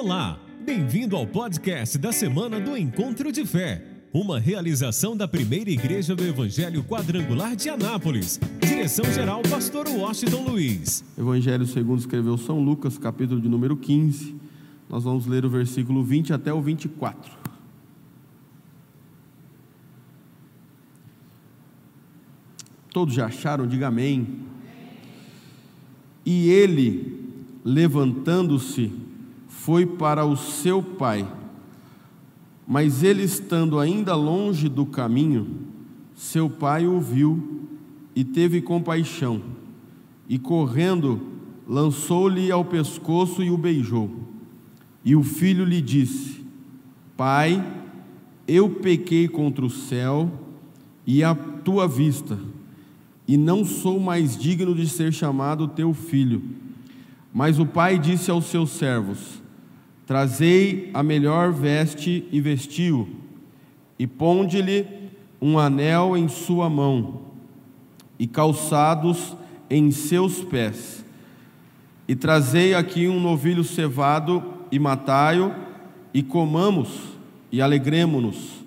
Olá, bem-vindo ao podcast da semana do Encontro de Fé, uma realização da primeira igreja do Evangelho Quadrangular de Anápolis. Direção-geral, Pastor Washington Luiz. Evangelho segundo escreveu São Lucas, capítulo de número 15. Nós vamos ler o versículo 20 até o 24. Todos já acharam? Diga amém. E ele, levantando-se, foi para o seu pai. Mas ele estando ainda longe do caminho, seu pai o viu e teve compaixão, e correndo, lançou-lhe ao pescoço e o beijou. E o filho lhe disse: Pai, eu pequei contra o céu e a tua vista, e não sou mais digno de ser chamado teu filho. Mas o pai disse aos seus servos: Trazei a melhor veste e vestiu, e ponde-lhe um anel em sua mão, e calçados em seus pés. E trazei aqui um novilho cevado, e matai-o, e comamos, e alegremo-nos,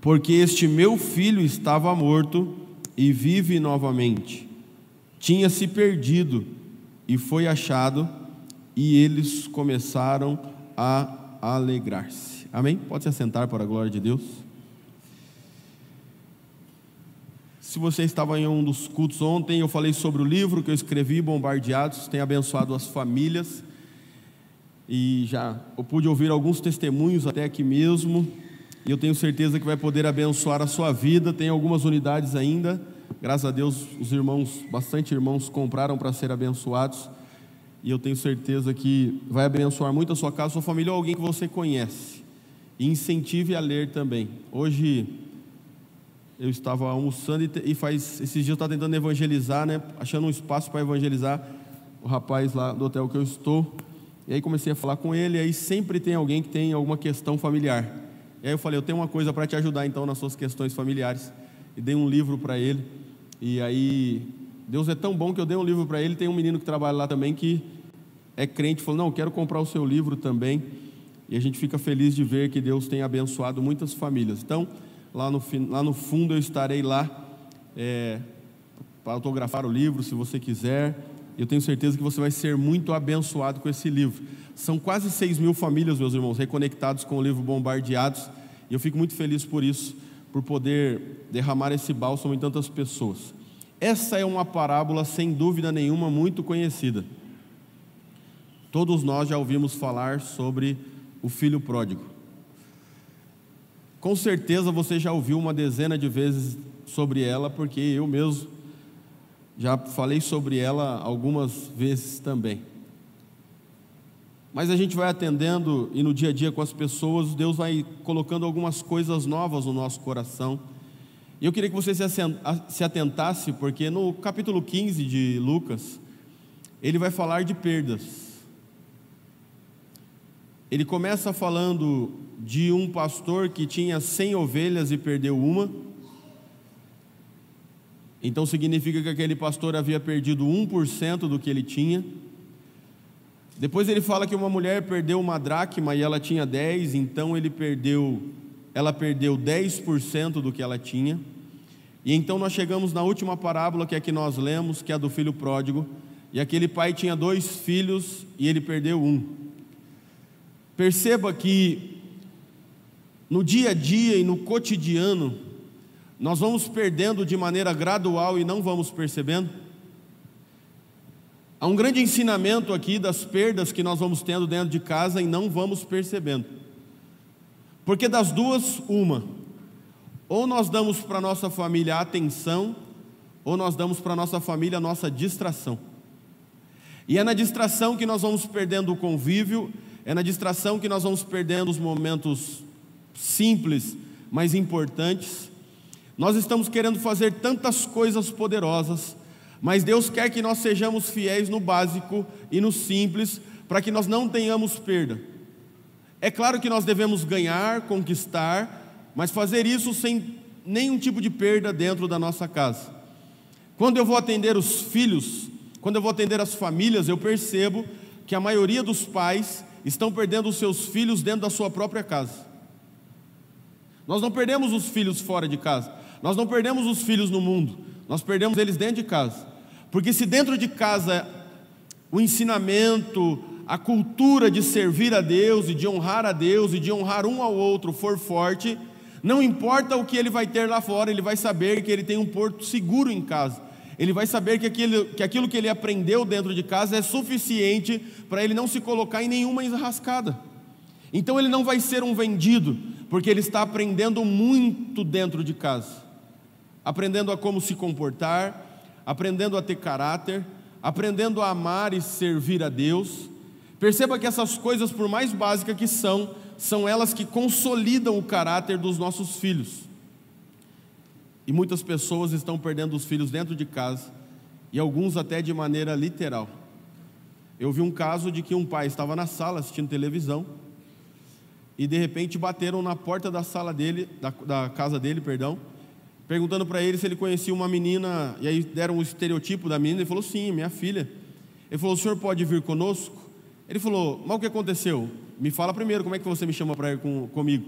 porque este meu filho estava morto e vive novamente. Tinha se perdido e foi achado, e eles começaram a a alegrar-se. Amém? Pode se assentar para a glória de Deus. Se você estava em um dos cultos ontem, eu falei sobre o livro que eu escrevi, Bombardeados, tem abençoado as famílias. E já eu pude ouvir alguns testemunhos até aqui mesmo. E eu tenho certeza que vai poder abençoar a sua vida. Tem algumas unidades ainda. Graças a Deus, os irmãos, bastante irmãos, compraram para ser abençoados e eu tenho certeza que vai abençoar muito a sua casa, a sua família ou alguém que você conhece. E incentive a ler também. Hoje eu estava almoçando e, faz esses dias eu estava tentando evangelizar, né? Achando um espaço para evangelizar o rapaz lá do hotel que eu estou. E aí comecei a falar com ele, e aí sempre tem alguém que tem alguma questão familiar. E aí eu falei, eu tenho uma coisa para te ajudar então nas suas questões familiares. E dei um livro para ele. E aí Deus é tão bom que eu dei um livro para ele. Tem um menino que trabalha lá também que é crente, falou: Não, quero comprar o seu livro também. E a gente fica feliz de ver que Deus tem abençoado muitas famílias. Então, lá no, lá no fundo eu estarei lá é, para autografar o livro, se você quiser. Eu tenho certeza que você vai ser muito abençoado com esse livro. São quase 6 mil famílias, meus irmãos, reconectados com o livro Bombardeados. E eu fico muito feliz por isso, por poder derramar esse bálsamo em tantas pessoas. Essa é uma parábola, sem dúvida nenhuma, muito conhecida. Todos nós já ouvimos falar sobre o filho pródigo. Com certeza você já ouviu uma dezena de vezes sobre ela, porque eu mesmo já falei sobre ela algumas vezes também. Mas a gente vai atendendo e no dia a dia com as pessoas, Deus vai colocando algumas coisas novas no nosso coração e eu queria que você se atentasse, porque no capítulo 15 de Lucas, ele vai falar de perdas. Ele começa falando de um pastor que tinha 100 ovelhas e perdeu uma. Então significa que aquele pastor havia perdido 1% do que ele tinha. Depois ele fala que uma mulher perdeu uma dracma e ela tinha 10, então ele perdeu ela perdeu 10% do que ela tinha. E então nós chegamos na última parábola que é que nós lemos, que é a do filho pródigo. E aquele pai tinha dois filhos e ele perdeu um. Perceba que no dia a dia e no cotidiano, nós vamos perdendo de maneira gradual e não vamos percebendo. Há um grande ensinamento aqui das perdas que nós vamos tendo dentro de casa e não vamos percebendo. Porque das duas, uma. Ou nós damos para nossa família atenção, ou nós damos para nossa família a nossa distração. E é na distração que nós vamos perdendo o convívio, é na distração que nós vamos perdendo os momentos simples, mas importantes. Nós estamos querendo fazer tantas coisas poderosas, mas Deus quer que nós sejamos fiéis no básico e no simples, para que nós não tenhamos perda. É claro que nós devemos ganhar, conquistar, mas fazer isso sem nenhum tipo de perda dentro da nossa casa. Quando eu vou atender os filhos, quando eu vou atender as famílias, eu percebo que a maioria dos pais estão perdendo os seus filhos dentro da sua própria casa. Nós não perdemos os filhos fora de casa, nós não perdemos os filhos no mundo, nós perdemos eles dentro de casa. Porque se dentro de casa o ensinamento, a cultura de servir a Deus e de honrar a Deus e de honrar um ao outro for forte, não importa o que ele vai ter lá fora, ele vai saber que ele tem um porto seguro em casa. Ele vai saber que aquilo, que aquilo que ele aprendeu dentro de casa é suficiente para ele não se colocar em nenhuma enrascada. Então ele não vai ser um vendido, porque ele está aprendendo muito dentro de casa. Aprendendo a como se comportar, aprendendo a ter caráter, aprendendo a amar e servir a Deus. Perceba que essas coisas, por mais básicas que são, são elas que consolidam o caráter dos nossos filhos. E muitas pessoas estão perdendo os filhos dentro de casa, e alguns até de maneira literal. Eu vi um caso de que um pai estava na sala assistindo televisão, e de repente bateram na porta da sala dele, da, da casa dele, perdão, perguntando para ele se ele conhecia uma menina, e aí deram o estereotipo da menina, ele falou, sim, minha filha. Ele falou, o senhor pode vir conosco? Ele falou, mas o que aconteceu? Me fala primeiro, como é que você me chama para ir com, comigo?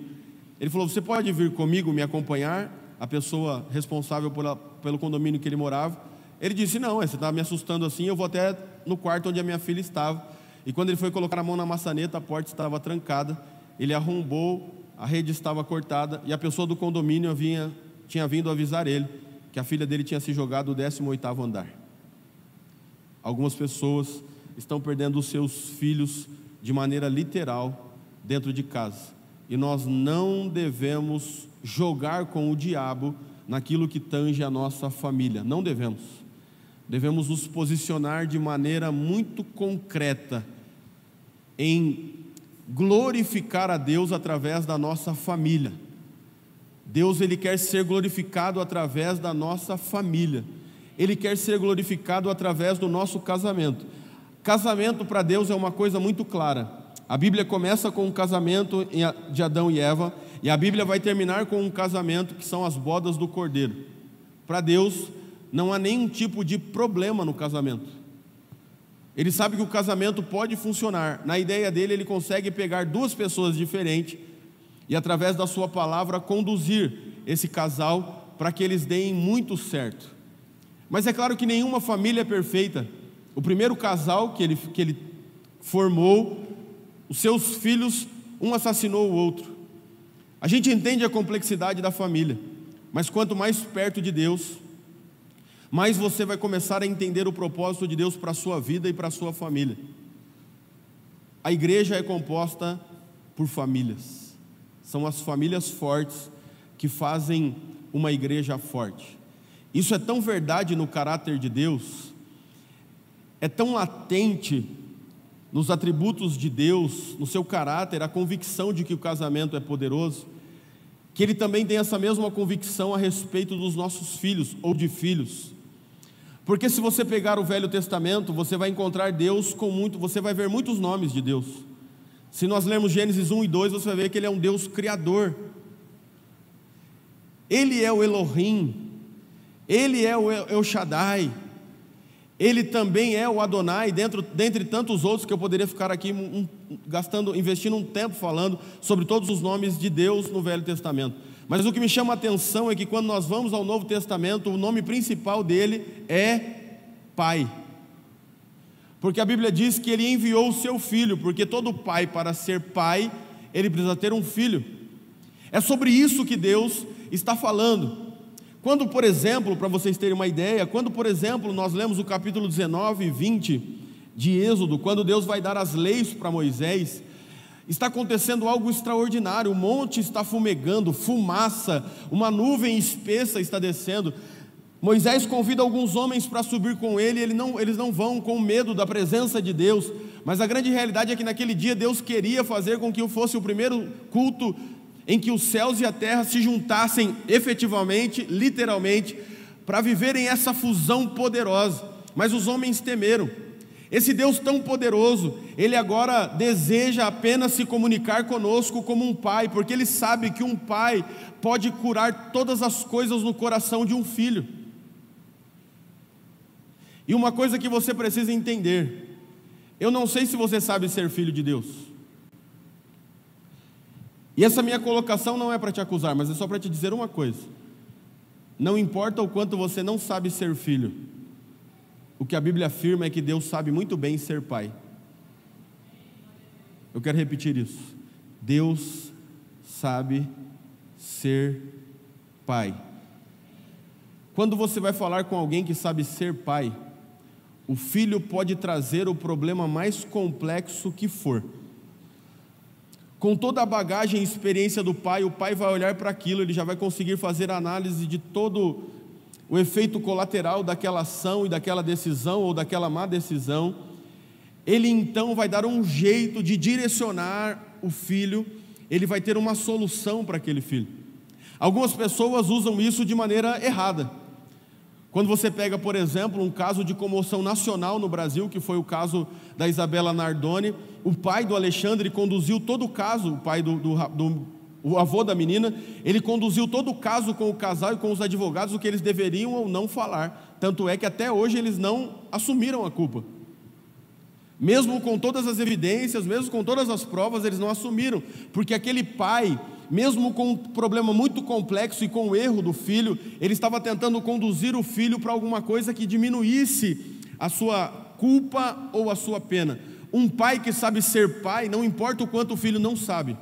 Ele falou: Você pode vir comigo me acompanhar? A pessoa responsável por, pelo condomínio que ele morava. Ele disse: Não, você está me assustando assim, eu vou até no quarto onde a minha filha estava. E quando ele foi colocar a mão na maçaneta, a porta estava trancada. Ele arrombou, a rede estava cortada e a pessoa do condomínio vinha, tinha vindo avisar ele que a filha dele tinha se jogado do 18 andar. Algumas pessoas estão perdendo os seus filhos de maneira literal dentro de casa. E nós não devemos jogar com o diabo naquilo que tange a nossa família. Não devemos. Devemos nos posicionar de maneira muito concreta em glorificar a Deus através da nossa família. Deus ele quer ser glorificado através da nossa família. Ele quer ser glorificado através do nosso casamento. Casamento para Deus é uma coisa muito clara. A Bíblia começa com o casamento de Adão e Eva, e a Bíblia vai terminar com um casamento que são as bodas do cordeiro. Para Deus, não há nenhum tipo de problema no casamento. Ele sabe que o casamento pode funcionar. Na ideia dele, ele consegue pegar duas pessoas diferentes e, através da sua palavra, conduzir esse casal para que eles deem muito certo. Mas é claro que nenhuma família é perfeita. O primeiro casal que ele, que ele formou, os seus filhos, um assassinou o outro. A gente entende a complexidade da família, mas quanto mais perto de Deus, mais você vai começar a entender o propósito de Deus para a sua vida e para a sua família. A igreja é composta por famílias, são as famílias fortes que fazem uma igreja forte. Isso é tão verdade no caráter de Deus é tão latente nos atributos de Deus, no seu caráter, a convicção de que o casamento é poderoso, que ele também tem essa mesma convicção a respeito dos nossos filhos ou de filhos. Porque se você pegar o Velho Testamento, você vai encontrar Deus com muito, você vai ver muitos nomes de Deus. Se nós lermos Gênesis 1 e 2, você vai ver que ele é um Deus criador. Ele é o Elohim, ele é o El Shaddai, ele também é o Adonai, dentro, dentre tantos outros que eu poderia ficar aqui um, gastando, investindo um tempo falando sobre todos os nomes de Deus no Velho Testamento. Mas o que me chama a atenção é que quando nós vamos ao Novo Testamento, o nome principal dele é Pai. Porque a Bíblia diz que ele enviou o seu filho, porque todo pai, para ser pai, ele precisa ter um filho. É sobre isso que Deus está falando. Quando, por exemplo, para vocês terem uma ideia, quando, por exemplo, nós lemos o capítulo 19 e 20 de Êxodo, quando Deus vai dar as leis para Moisés, está acontecendo algo extraordinário. O monte está fumegando, fumaça, uma nuvem espessa está descendo. Moisés convida alguns homens para subir com ele, ele não, eles não vão com medo da presença de Deus, mas a grande realidade é que naquele dia Deus queria fazer com que fosse o primeiro culto em que os céus e a terra se juntassem efetivamente, literalmente, para viverem essa fusão poderosa. Mas os homens temeram. Esse Deus tão poderoso, ele agora deseja apenas se comunicar conosco como um pai, porque ele sabe que um pai pode curar todas as coisas no coração de um filho. E uma coisa que você precisa entender: eu não sei se você sabe ser filho de Deus, E essa minha colocação não é para te acusar, mas é só para te dizer uma coisa. Não importa o quanto você não sabe ser filho, o que a Bíblia afirma é que Deus sabe muito bem ser pai. Eu quero repetir isso. Deus sabe ser pai. Quando você vai falar com alguém que sabe ser pai, o filho pode trazer o problema mais complexo que for. Com toda a bagagem e experiência do pai, o pai vai olhar para aquilo, ele já vai conseguir fazer análise de todo o efeito colateral daquela ação e daquela decisão ou daquela má decisão. Ele então vai dar um jeito de direcionar o filho, ele vai ter uma solução para aquele filho. Algumas pessoas usam isso de maneira errada. Quando você pega, por exemplo, um caso de comoção nacional no Brasil, que foi o caso da Isabela Nardoni, o pai do Alexandre conduziu todo o caso, o pai do, do, do o avô da menina, ele conduziu todo o caso com o casal e com os advogados, o que eles deveriam ou não falar. Tanto é que até hoje eles não assumiram a culpa. Mesmo com todas as evidências, mesmo com todas as provas, eles não assumiram, porque aquele pai mesmo com um problema muito complexo e com o erro do filho, ele estava tentando conduzir o filho para alguma coisa que diminuísse a sua culpa ou a sua pena. Um pai que sabe ser pai, não importa o quanto o filho não sabe.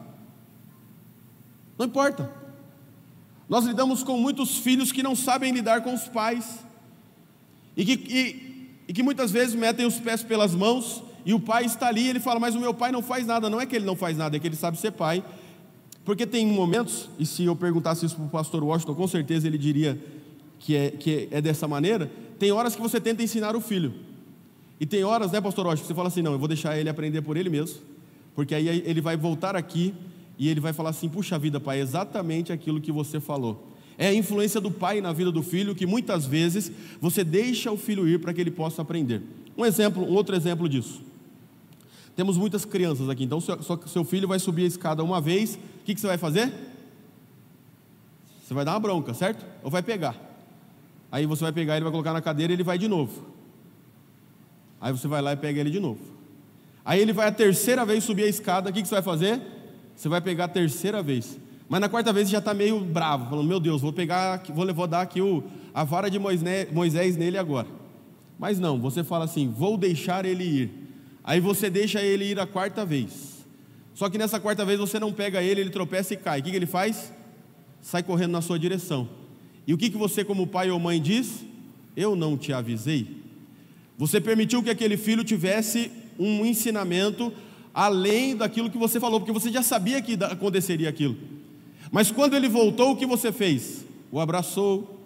Não importa. Nós lidamos com muitos filhos que não sabem lidar com os pais, e que, e, e que muitas vezes metem os pés pelas mãos, e o pai está ali, e ele fala, mas o meu pai não faz nada. Não é que ele não faz nada, é que ele sabe ser pai, porque tem momentos, e se eu perguntasse isso para o pastor Washington, com certeza ele diria que é, que é dessa maneira. Tem horas que você tenta ensinar o filho. E tem horas, né, pastor Washington, que você fala assim: não, eu vou deixar ele aprender por ele mesmo. Porque aí ele vai voltar aqui e ele vai falar assim: puxa vida, pai, exatamente aquilo que você falou. É a influência do pai na vida do filho que muitas vezes você deixa o filho ir para que ele possa aprender. Um exemplo, um outro exemplo disso. Temos muitas crianças aqui, então seu, seu filho vai subir a escada uma vez, o que, que você vai fazer? Você vai dar uma bronca, certo? Ou vai pegar? Aí você vai pegar, ele vai colocar na cadeira e ele vai de novo. Aí você vai lá e pega ele de novo. Aí ele vai a terceira vez subir a escada, o que, que você vai fazer? Você vai pegar a terceira vez. Mas na quarta vez já está meio bravo, falando: Meu Deus, vou pegar, vou, vou dar aqui o, a vara de Moisés nele agora. Mas não, você fala assim: Vou deixar ele ir. Aí você deixa ele ir a quarta vez. Só que nessa quarta vez você não pega ele, ele tropeça e cai. O que, que ele faz? Sai correndo na sua direção. E o que, que você, como pai ou mãe, diz? Eu não te avisei. Você permitiu que aquele filho tivesse um ensinamento além daquilo que você falou, porque você já sabia que aconteceria aquilo. Mas quando ele voltou, o que você fez? O abraçou,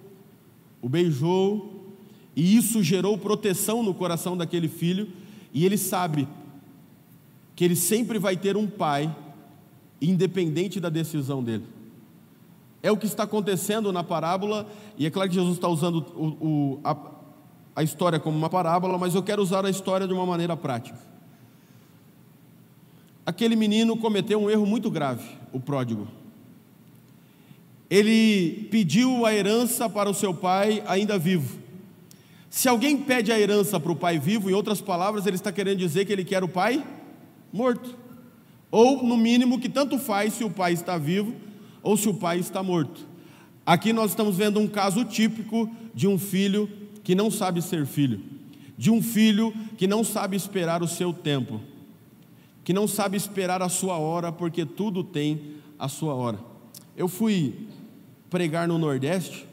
o beijou, e isso gerou proteção no coração daquele filho e ele sabe que ele sempre vai ter um pai, independente da decisão dele. É o que está acontecendo na parábola, e é claro que Jesus está usando o, o, a, a história como uma parábola, mas eu quero usar a história de uma maneira prática. Aquele menino cometeu um erro muito grave, o pródigo. Ele pediu a herança para o seu pai ainda vivo. Se alguém pede a herança para o pai vivo, em outras palavras, ele está querendo dizer que ele quer o pai morto. Ou, no mínimo, que tanto faz se o pai está vivo ou se o pai está morto. Aqui nós estamos vendo um caso típico de um filho que não sabe ser filho, de um filho que não sabe esperar o seu tempo, que não sabe esperar a sua hora, porque tudo tem a sua hora. Eu fui pregar no Nordeste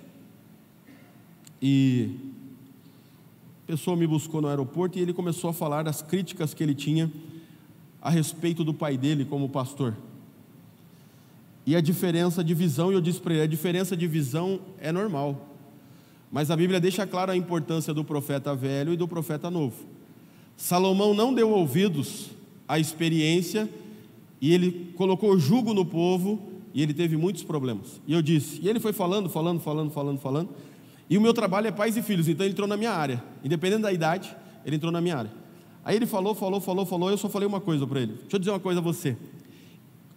e pessoa me buscou no aeroporto e ele começou a falar das críticas que ele tinha a respeito do pai dele como pastor. E a diferença de visão, e eu disse para ele: a diferença de visão é normal. Mas a Bíblia deixa clara a importância do profeta velho e do profeta novo. Salomão não deu ouvidos à experiência e ele colocou jugo no povo e ele teve muitos problemas. E eu disse, e ele foi falando, falando, falando, falando, falando. E o meu trabalho é pais e filhos, então ele entrou na minha área. Independente da idade, ele entrou na minha área. Aí ele falou, falou, falou, falou, eu só falei uma coisa para ele. Deixa eu dizer uma coisa a você.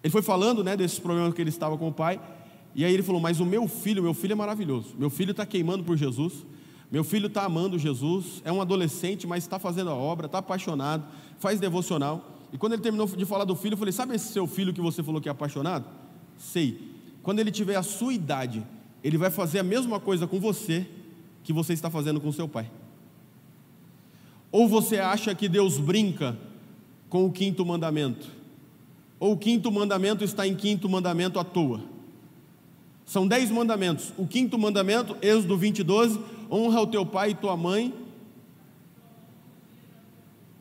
Ele foi falando, né, desses problemas que ele estava com o pai, e aí ele falou: "Mas o meu filho, meu filho é maravilhoso. Meu filho está queimando por Jesus. Meu filho está amando Jesus. É um adolescente, mas está fazendo a obra, está apaixonado, faz devocional. E quando ele terminou de falar do filho, eu falei: Sabe esse seu filho que você falou que é apaixonado? Sei. Quando ele tiver a sua idade, ele vai fazer a mesma coisa com você que você está fazendo com seu pai. Ou você acha que Deus brinca com o quinto mandamento? Ou o quinto mandamento está em quinto mandamento à toa? São dez mandamentos. O quinto mandamento, Êxodo 20, 12: honra o teu pai e tua mãe.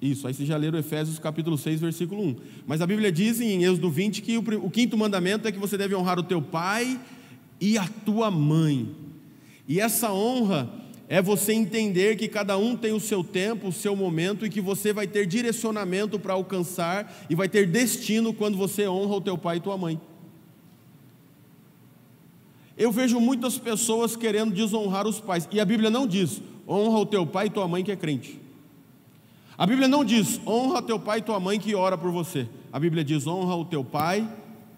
Isso, aí você já leram Efésios capítulo 6, versículo 1. Mas a Bíblia diz em Êxodo 20 que o, o quinto mandamento é que você deve honrar o teu pai e a tua mãe. E essa honra é você entender que cada um tem o seu tempo, o seu momento e que você vai ter direcionamento para alcançar e vai ter destino quando você honra o teu pai e tua mãe. Eu vejo muitas pessoas querendo desonrar os pais, e a Bíblia não diz: honra o teu pai e tua mãe que é crente. A Bíblia não diz: honra teu pai e tua mãe que ora por você. A Bíblia diz: honra o teu pai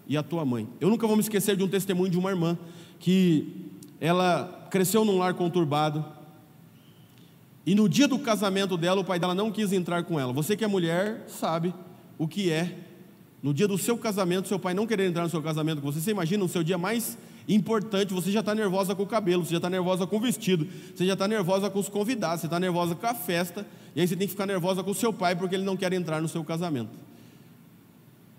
e a tua mãe. Eu nunca vou me esquecer de um testemunho de uma irmã que ela cresceu num lar conturbado. E no dia do casamento dela, o pai dela não quis entrar com ela. Você que é mulher, sabe o que é. No dia do seu casamento, seu pai não querer entrar no seu casamento com você. Você imagina o seu dia mais importante, você já está nervosa com o cabelo, você já está nervosa com o vestido, você já está nervosa com os convidados, você está nervosa com a festa, e aí você tem que ficar nervosa com o seu pai porque ele não quer entrar no seu casamento.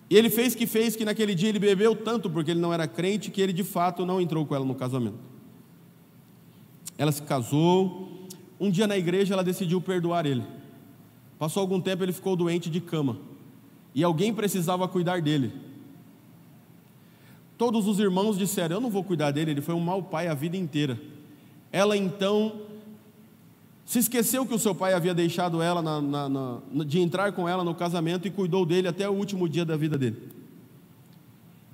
E ele fez que fez que naquele dia ele bebeu tanto porque ele não era crente que ele de fato não entrou com ela no casamento. Ela se casou. Um dia na igreja ela decidiu perdoar ele. Passou algum tempo ele ficou doente de cama. E alguém precisava cuidar dele. Todos os irmãos disseram: Eu não vou cuidar dele, ele foi um mau pai a vida inteira. Ela então se esqueceu que o seu pai havia deixado ela na, na, na, de entrar com ela no casamento e cuidou dele até o último dia da vida dele.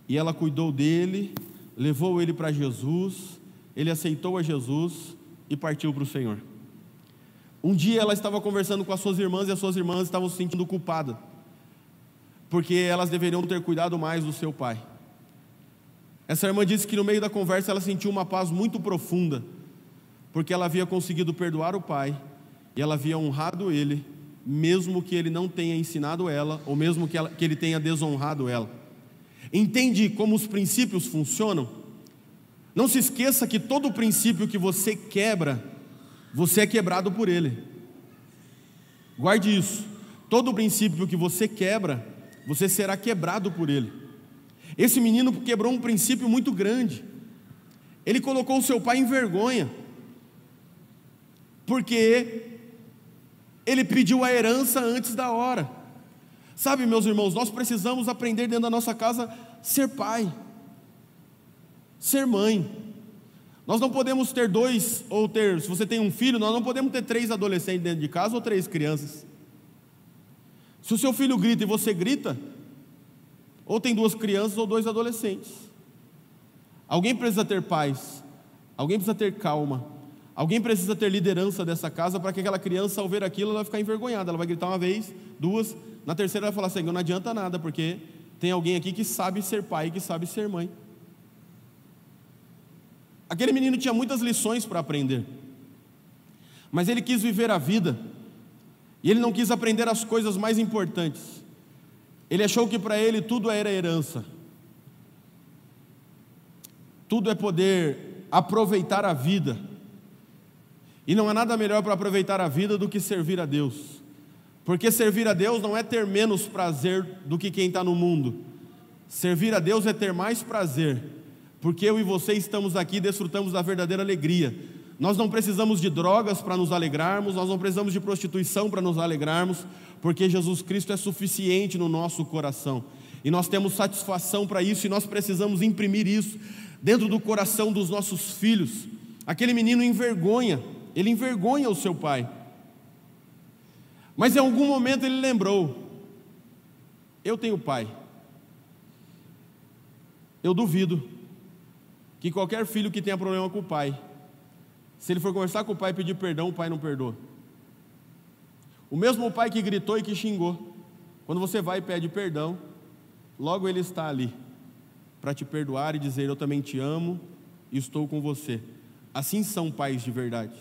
E ela cuidou dele, levou ele para Jesus, ele aceitou a Jesus e partiu para o Senhor. Um dia ela estava conversando com as suas irmãs e as suas irmãs estavam se sentindo culpadas, porque elas deveriam ter cuidado mais do seu pai. Essa irmã disse que no meio da conversa ela sentiu uma paz muito profunda, porque ela havia conseguido perdoar o pai e ela havia honrado ele, mesmo que ele não tenha ensinado ela, ou mesmo que, ela, que ele tenha desonrado ela. Entende como os princípios funcionam? Não se esqueça que todo princípio que você quebra, você é quebrado por ele. Guarde isso. Todo princípio que você quebra, você será quebrado por ele. Esse menino quebrou um princípio muito grande. Ele colocou o seu pai em vergonha, porque ele pediu a herança antes da hora. Sabe, meus irmãos, nós precisamos aprender dentro da nossa casa ser pai, ser mãe. Nós não podemos ter dois, ou ter, se você tem um filho, nós não podemos ter três adolescentes dentro de casa ou três crianças. Se o seu filho grita e você grita, ou tem duas crianças ou dois adolescentes. Alguém precisa ter paz, alguém precisa ter calma, alguém precisa ter liderança dessa casa para que aquela criança, ao ver aquilo, ela vai ficar envergonhada. Ela vai gritar uma vez, duas, na terceira ela vai falar assim: não adianta nada, porque tem alguém aqui que sabe ser pai, que sabe ser mãe. Aquele menino tinha muitas lições para aprender, mas ele quis viver a vida, e ele não quis aprender as coisas mais importantes. Ele achou que para ele tudo era herança. Tudo é poder aproveitar a vida. E não há nada melhor para aproveitar a vida do que servir a Deus. Porque servir a Deus não é ter menos prazer do que quem está no mundo. Servir a Deus é ter mais prazer. Porque eu e você estamos aqui desfrutamos da verdadeira alegria. Nós não precisamos de drogas para nos alegrarmos, nós não precisamos de prostituição para nos alegrarmos, porque Jesus Cristo é suficiente no nosso coração. E nós temos satisfação para isso e nós precisamos imprimir isso dentro do coração dos nossos filhos. Aquele menino envergonha, ele envergonha o seu pai. Mas em algum momento ele lembrou: eu tenho pai. Eu duvido que qualquer filho que tenha problema com o pai, se ele for conversar com o pai e pedir perdão, o pai não perdoa. O mesmo pai que gritou e que xingou. Quando você vai e pede perdão, logo ele está ali para te perdoar e dizer: Eu também te amo e estou com você. Assim são pais de verdade.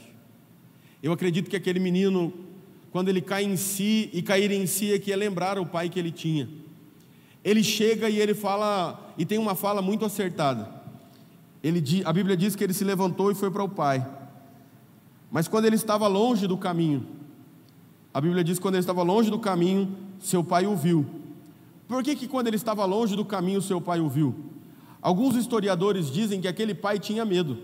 Eu acredito que aquele menino, quando ele cai em si, e cair em si é que é lembrar o pai que ele tinha. Ele chega e ele fala: e tem uma fala muito acertada. Ele, a Bíblia diz que ele se levantou e foi para o pai. Mas quando ele estava longe do caminho, a Bíblia diz que quando ele estava longe do caminho, seu pai o viu. Por que, que quando ele estava longe do caminho, seu pai o viu? Alguns historiadores dizem que aquele pai tinha medo.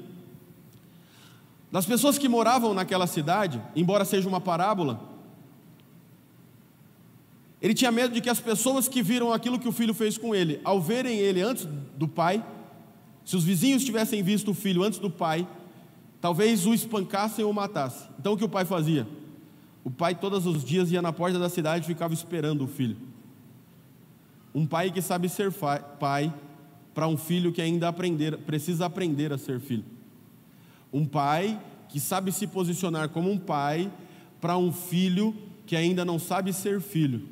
Das pessoas que moravam naquela cidade, embora seja uma parábola, ele tinha medo de que as pessoas que viram aquilo que o filho fez com ele, ao verem ele antes do pai, se os vizinhos tivessem visto o filho antes do pai, talvez o espancassem ou matassem. Então o que o pai fazia? O pai todos os dias ia na porta da cidade e ficava esperando o filho. Um pai que sabe ser pai para um filho que ainda aprender, precisa aprender a ser filho. Um pai que sabe se posicionar como um pai para um filho que ainda não sabe ser filho.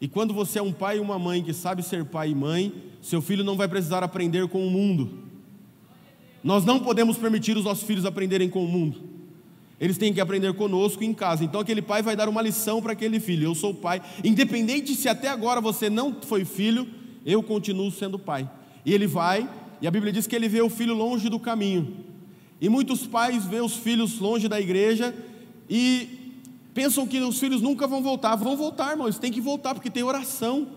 E quando você é um pai e uma mãe que sabe ser pai e mãe, seu filho não vai precisar aprender com o mundo. Nós não podemos permitir os nossos filhos aprenderem com o mundo. Eles têm que aprender conosco em casa. Então aquele pai vai dar uma lição para aquele filho. Eu sou pai. Independente se até agora você não foi filho, eu continuo sendo pai. E ele vai, e a Bíblia diz que ele vê o filho longe do caminho. E muitos pais vê os filhos longe da igreja e pensam que os filhos nunca vão voltar. Vão voltar, irmãos, tem que voltar porque tem oração.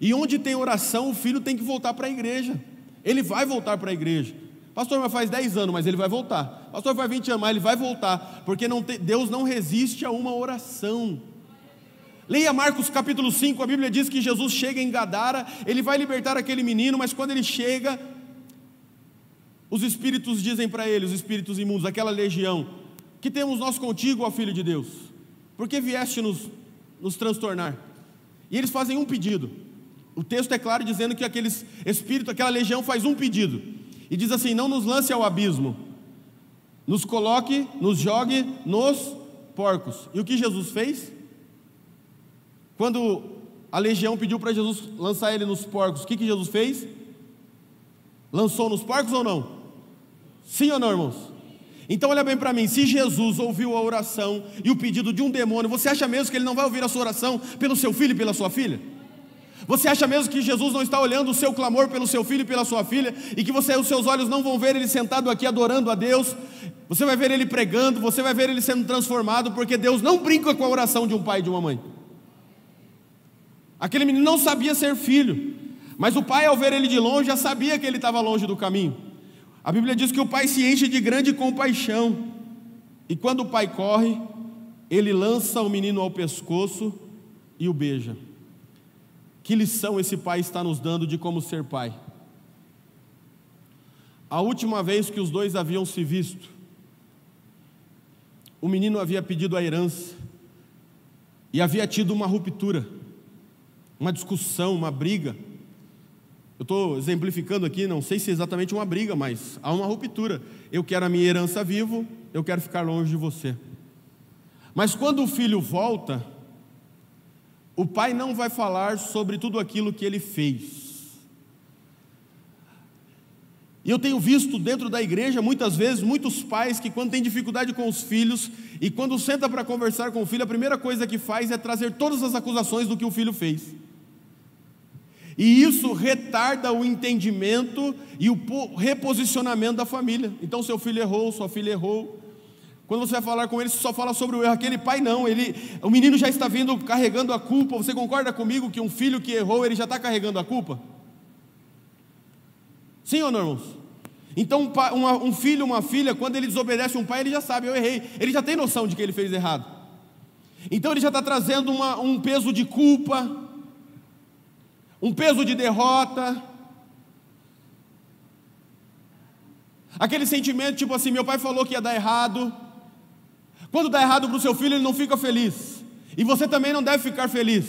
E onde tem oração, o filho tem que voltar para a igreja. Ele vai voltar para a igreja. Pastor, mas faz 10 anos, mas ele vai voltar. Pastor, faz 20 anos, mas ele vai voltar. Porque não tem, Deus não resiste a uma oração. Leia Marcos capítulo 5, a Bíblia diz que Jesus chega em Gadara, ele vai libertar aquele menino, mas quando ele chega, os espíritos dizem para ele, os espíritos imundos, aquela legião: Que temos nós contigo, ó Filho de Deus? Por que vieste nos, nos transtornar? E eles fazem um pedido. O texto é claro dizendo que aqueles espíritos, aquela legião faz um pedido e diz assim: Não nos lance ao abismo, nos coloque, nos jogue nos porcos. E o que Jesus fez? Quando a legião pediu para Jesus lançar ele nos porcos, o que, que Jesus fez? Lançou nos porcos ou não? Sim ou não, irmãos? Então olha bem para mim, se Jesus ouviu a oração e o pedido de um demônio, você acha mesmo que ele não vai ouvir a sua oração pelo seu filho e pela sua filha? Você acha mesmo que Jesus não está olhando o seu clamor pelo seu filho e pela sua filha e que você, os seus olhos não vão ver ele sentado aqui adorando a Deus? Você vai ver ele pregando, você vai ver ele sendo transformado, porque Deus não brinca com a oração de um pai e de uma mãe. Aquele menino não sabia ser filho, mas o pai, ao ver ele de longe, já sabia que ele estava longe do caminho. A Bíblia diz que o pai se enche de grande compaixão, e quando o pai corre, ele lança o menino ao pescoço e o beija. Que lição esse pai está nos dando de como ser pai? A última vez que os dois haviam se visto, o menino havia pedido a herança e havia tido uma ruptura, uma discussão, uma briga. Eu estou exemplificando aqui, não sei se é exatamente uma briga, mas há uma ruptura. Eu quero a minha herança vivo, eu quero ficar longe de você. Mas quando o filho volta, o pai não vai falar sobre tudo aquilo que ele fez. E eu tenho visto dentro da igreja, muitas vezes, muitos pais que, quando tem dificuldade com os filhos, e quando senta para conversar com o filho, a primeira coisa que faz é trazer todas as acusações do que o filho fez. E isso retarda o entendimento e o reposicionamento da família. Então, seu filho errou, sua filha errou, quando você vai falar com ele, você só fala sobre o erro. Aquele pai não, ele, o menino já está vindo carregando a culpa. Você concorda comigo que um filho que errou, ele já está carregando a culpa? Sim ou não, irmãos? Então, um, um filho, uma filha, quando ele desobedece um pai, ele já sabe, eu errei. Ele já tem noção de que ele fez errado. Então, ele já está trazendo uma, um peso de culpa, um peso de derrota. Aquele sentimento, tipo assim: meu pai falou que ia dar errado, quando dá errado para o seu filho, ele não fica feliz. E você também não deve ficar feliz.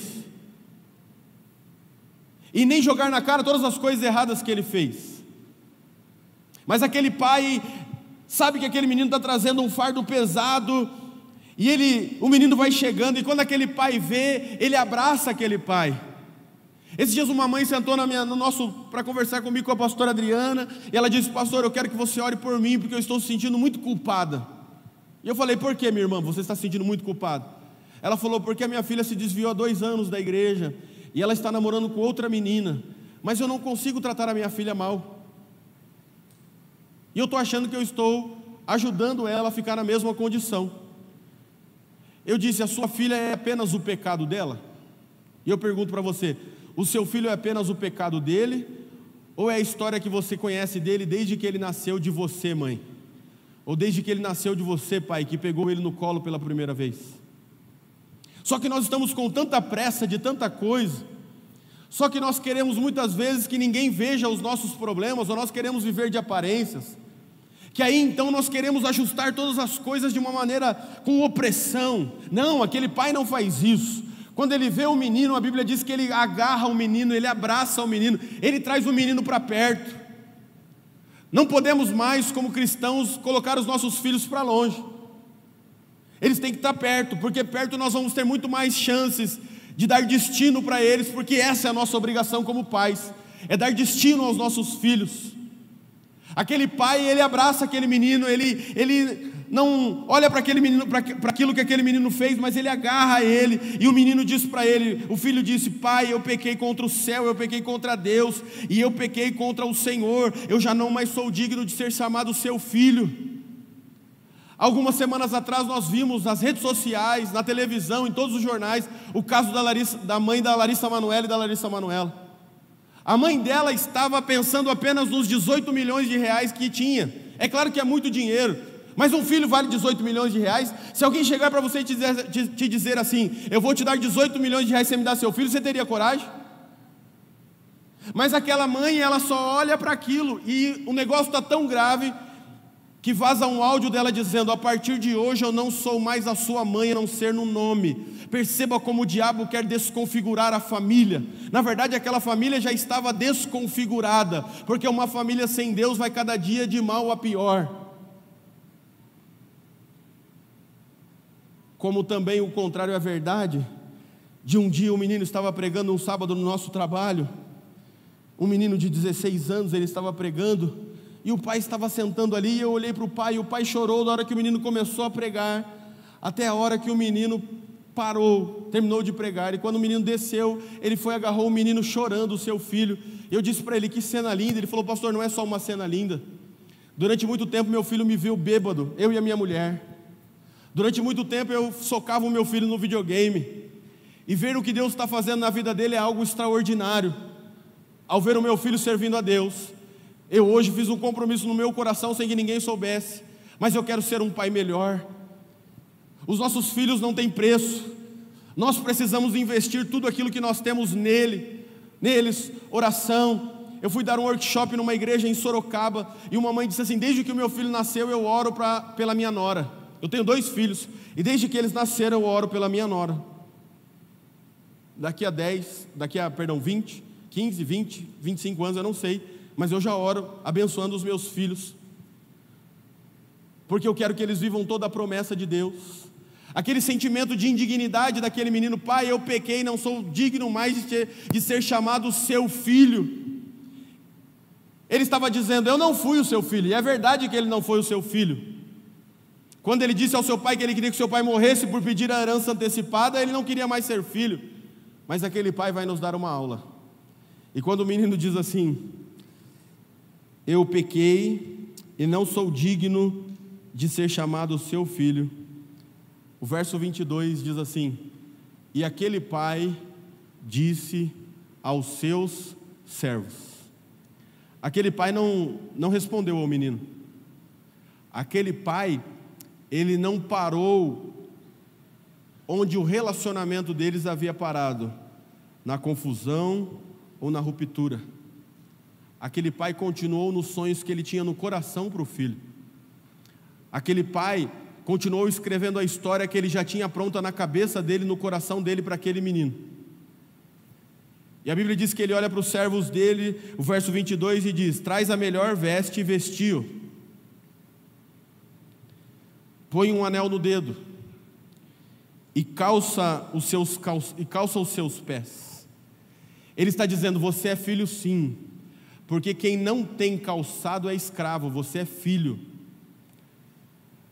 E nem jogar na cara todas as coisas erradas que ele fez. Mas aquele pai sabe que aquele menino está trazendo um fardo pesado. E ele, o menino vai chegando, e quando aquele pai vê, ele abraça aquele pai. Esses dias uma mãe sentou na minha, no nosso para conversar comigo com a pastora Adriana, e ela disse: "Pastor, eu quero que você ore por mim, porque eu estou se sentindo muito culpada". E eu falei, por que, minha irmã? Você está se sentindo muito culpado? Ela falou, porque a minha filha se desviou há dois anos da igreja e ela está namorando com outra menina. mas eu não consigo tratar a minha filha mal. E eu estou achando que eu estou ajudando ela a ficar na mesma condição. Eu disse: a sua filha é apenas o pecado dela? E eu pergunto para você: o seu filho é apenas o pecado dele? Ou é a história que você conhece dele desde que ele nasceu de você, mãe? Ou desde que ele nasceu de você, pai, que pegou ele no colo pela primeira vez? Só que nós estamos com tanta pressa de tanta coisa, só que nós queremos muitas vezes que ninguém veja os nossos problemas, ou nós queremos viver de aparências, que aí então nós queremos ajustar todas as coisas de uma maneira com opressão. Não, aquele pai não faz isso. Quando ele vê o menino, a Bíblia diz que ele agarra o menino, ele abraça o menino, ele traz o menino para perto. Não podemos mais, como cristãos, colocar os nossos filhos para longe. Eles têm que estar perto, porque perto nós vamos ter muito mais chances de dar destino para eles, porque essa é a nossa obrigação como pais, é dar destino aos nossos filhos. Aquele pai, ele abraça aquele menino, ele, ele não olha para aquele menino, para aquilo que aquele menino fez, mas ele agarra ele, e o menino diz para ele: o filho disse, pai, eu pequei contra o céu, eu pequei contra Deus, e eu pequei contra o Senhor, eu já não mais sou digno de ser chamado seu filho. Algumas semanas atrás nós vimos nas redes sociais, na televisão, em todos os jornais, o caso da, Larissa, da mãe da Larissa Manoela e da Larissa Manuela. A mãe dela estava pensando apenas nos 18 milhões de reais que tinha. É claro que é muito dinheiro, mas um filho vale 18 milhões de reais. Se alguém chegar para você e te dizer, te, te dizer, assim: Eu vou te dar 18 milhões de reais você me dar seu filho, você teria coragem? Mas aquela mãe, ela só olha para aquilo e o negócio está tão grave que vaza um áudio dela dizendo: A partir de hoje eu não sou mais a sua mãe, a não ser no nome. Perceba como o diabo quer desconfigurar a família. Na verdade, aquela família já estava desconfigurada, porque uma família sem Deus vai cada dia de mal a pior. Como também o contrário é verdade, de um dia o um menino estava pregando um sábado no nosso trabalho, um menino de 16 anos, ele estava pregando, e o pai estava sentando ali, e eu olhei para o pai, e o pai chorou na hora que o menino começou a pregar, até a hora que o menino parou, terminou de pregar, e quando o menino desceu, ele foi agarrou o menino chorando, o seu filho. Eu disse para ele: Que cena linda. Ele falou: Pastor, não é só uma cena linda. Durante muito tempo, meu filho me viu bêbado, eu e a minha mulher. Durante muito tempo, eu socava o meu filho no videogame. E ver o que Deus está fazendo na vida dele é algo extraordinário. Ao ver o meu filho servindo a Deus, eu hoje fiz um compromisso no meu coração sem que ninguém soubesse, mas eu quero ser um pai melhor. Os nossos filhos não têm preço. Nós precisamos investir tudo aquilo que nós temos nele, neles, oração. Eu fui dar um workshop numa igreja em Sorocaba e uma mãe disse assim: Desde que o meu filho nasceu, eu oro pra, pela minha nora. Eu tenho dois filhos e desde que eles nasceram, eu oro pela minha nora. Daqui a 10, daqui a, perdão, 20, 15, 20, 25 anos, eu não sei mas eu já oro abençoando os meus filhos, porque eu quero que eles vivam toda a promessa de Deus. Aquele sentimento de indignidade daquele menino, pai, eu pequei, não sou digno mais de ser, de ser chamado seu filho. Ele estava dizendo, eu não fui o seu filho, e é verdade que ele não foi o seu filho. Quando ele disse ao seu pai que ele queria que seu pai morresse por pedir a herança antecipada, ele não queria mais ser filho. Mas aquele pai vai nos dar uma aula. E quando o menino diz assim: eu pequei e não sou digno de ser chamado seu filho. O verso 22 diz assim: E aquele pai disse aos seus servos. Aquele pai não, não respondeu ao menino. Aquele pai, ele não parou onde o relacionamento deles havia parado na confusão ou na ruptura aquele pai continuou nos sonhos que ele tinha no coração para o filho. Aquele pai continuou escrevendo a história que ele já tinha pronta na cabeça dele, no coração dele para aquele menino. E a Bíblia diz que ele olha para os servos dele, o verso 22, e diz: Traz a melhor veste e vestiu. Põe um anel no dedo e calça os seus, e calça os seus pés. Ele está dizendo: Você é filho, sim, porque quem não tem calçado é escravo, você é filho.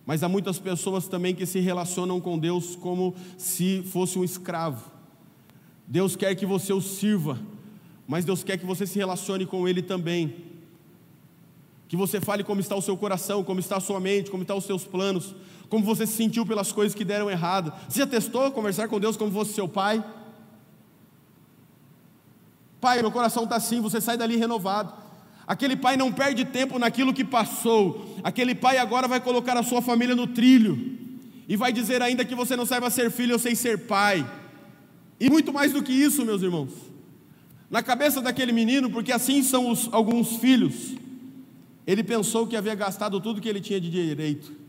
Mas há muitas pessoas também que se relacionam com Deus como se fosse um escravo. Deus quer que você o sirva, mas Deus quer que você se relacione com Ele também. Que você fale como está o seu coração, como está a sua mente, como estão os seus planos, como você se sentiu pelas coisas que deram errado. Você já testou conversar com Deus como fosse seu pai? Pai, meu coração está assim, você sai dali renovado. Aquele pai não perde tempo naquilo que passou. Aquele pai agora vai colocar a sua família no trilho. E vai dizer ainda que você não saiba ser filho, eu sei ser pai. E muito mais do que isso, meus irmãos. Na cabeça daquele menino, porque assim são os, alguns filhos, ele pensou que havia gastado tudo que ele tinha de direito.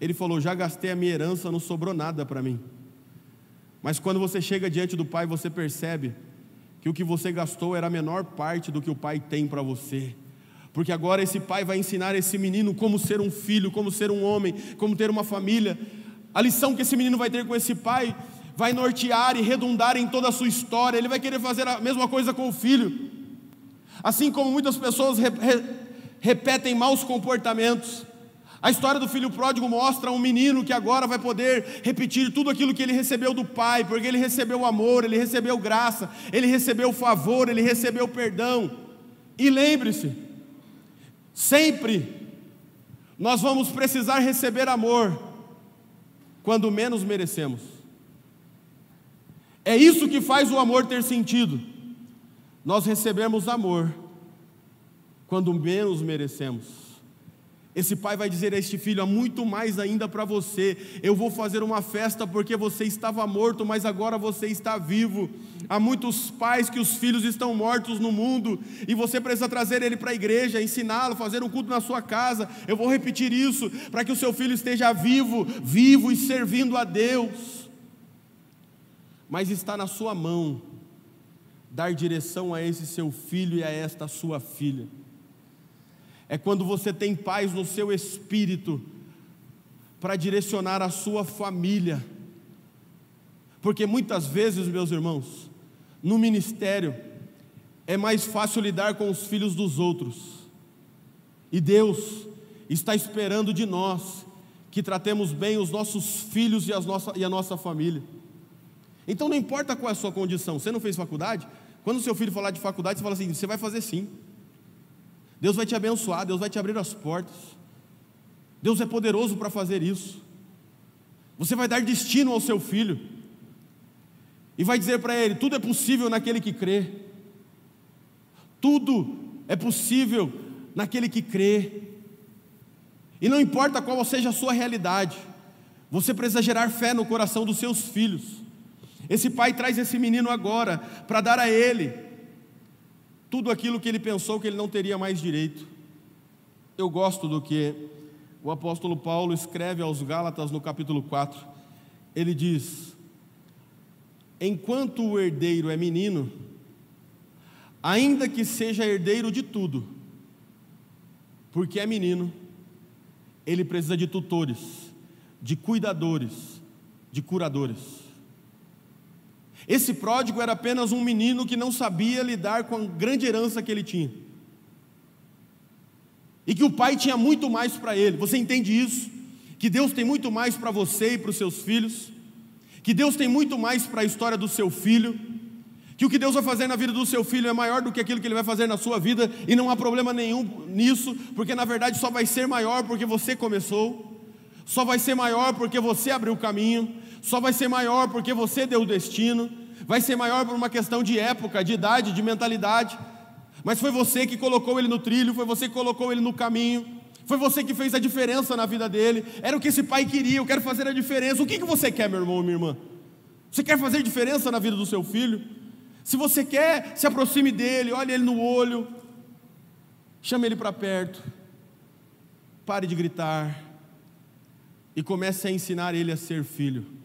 Ele falou: Já gastei a minha herança, não sobrou nada para mim. Mas quando você chega diante do pai, você percebe que o que você gastou era a menor parte do que o pai tem para você. Porque agora esse pai vai ensinar esse menino como ser um filho, como ser um homem, como ter uma família. A lição que esse menino vai ter com esse pai vai nortear e redundar em toda a sua história. Ele vai querer fazer a mesma coisa com o filho. Assim como muitas pessoas re, re, repetem maus comportamentos. A história do filho pródigo mostra um menino que agora vai poder repetir tudo aquilo que ele recebeu do pai, porque ele recebeu amor, ele recebeu graça, ele recebeu favor, ele recebeu perdão. E lembre-se, sempre nós vamos precisar receber amor quando menos merecemos. É isso que faz o amor ter sentido nós recebemos amor quando menos merecemos. Esse pai vai dizer a este filho: há muito mais ainda para você. Eu vou fazer uma festa porque você estava morto, mas agora você está vivo. Há muitos pais que os filhos estão mortos no mundo e você precisa trazer ele para a igreja, ensiná-lo, fazer um culto na sua casa. Eu vou repetir isso para que o seu filho esteja vivo, vivo e servindo a Deus. Mas está na sua mão dar direção a esse seu filho e a esta sua filha. É quando você tem paz no seu espírito para direcionar a sua família. Porque muitas vezes, meus irmãos, no ministério é mais fácil lidar com os filhos dos outros. E Deus está esperando de nós que tratemos bem os nossos filhos e, as nossa, e a nossa família. Então não importa qual é a sua condição, você não fez faculdade? Quando seu filho falar de faculdade, você fala assim: você vai fazer sim. Deus vai te abençoar, Deus vai te abrir as portas. Deus é poderoso para fazer isso. Você vai dar destino ao seu filho. E vai dizer para ele: tudo é possível naquele que crê. Tudo é possível naquele que crê. E não importa qual seja a sua realidade, você precisa gerar fé no coração dos seus filhos. Esse pai traz esse menino agora para dar a ele tudo aquilo que ele pensou que ele não teria mais direito. Eu gosto do que o apóstolo Paulo escreve aos Gálatas no capítulo 4. Ele diz: Enquanto o herdeiro é menino, ainda que seja herdeiro de tudo, porque é menino, ele precisa de tutores, de cuidadores, de curadores. Esse pródigo era apenas um menino que não sabia lidar com a grande herança que ele tinha. E que o pai tinha muito mais para ele. Você entende isso? Que Deus tem muito mais para você e para os seus filhos. Que Deus tem muito mais para a história do seu filho. Que o que Deus vai fazer na vida do seu filho é maior do que aquilo que ele vai fazer na sua vida. E não há problema nenhum nisso, porque na verdade só vai ser maior porque você começou. Só vai ser maior porque você abriu o caminho só vai ser maior porque você deu o destino, vai ser maior por uma questão de época, de idade, de mentalidade. Mas foi você que colocou ele no trilho, foi você que colocou ele no caminho, foi você que fez a diferença na vida dele. Era o que esse pai queria, eu quero fazer a diferença. O que, que você quer, meu irmão minha irmã? Você quer fazer diferença na vida do seu filho? Se você quer, se aproxime dele, olhe ele no olho, chame ele para perto, pare de gritar e comece a ensinar ele a ser filho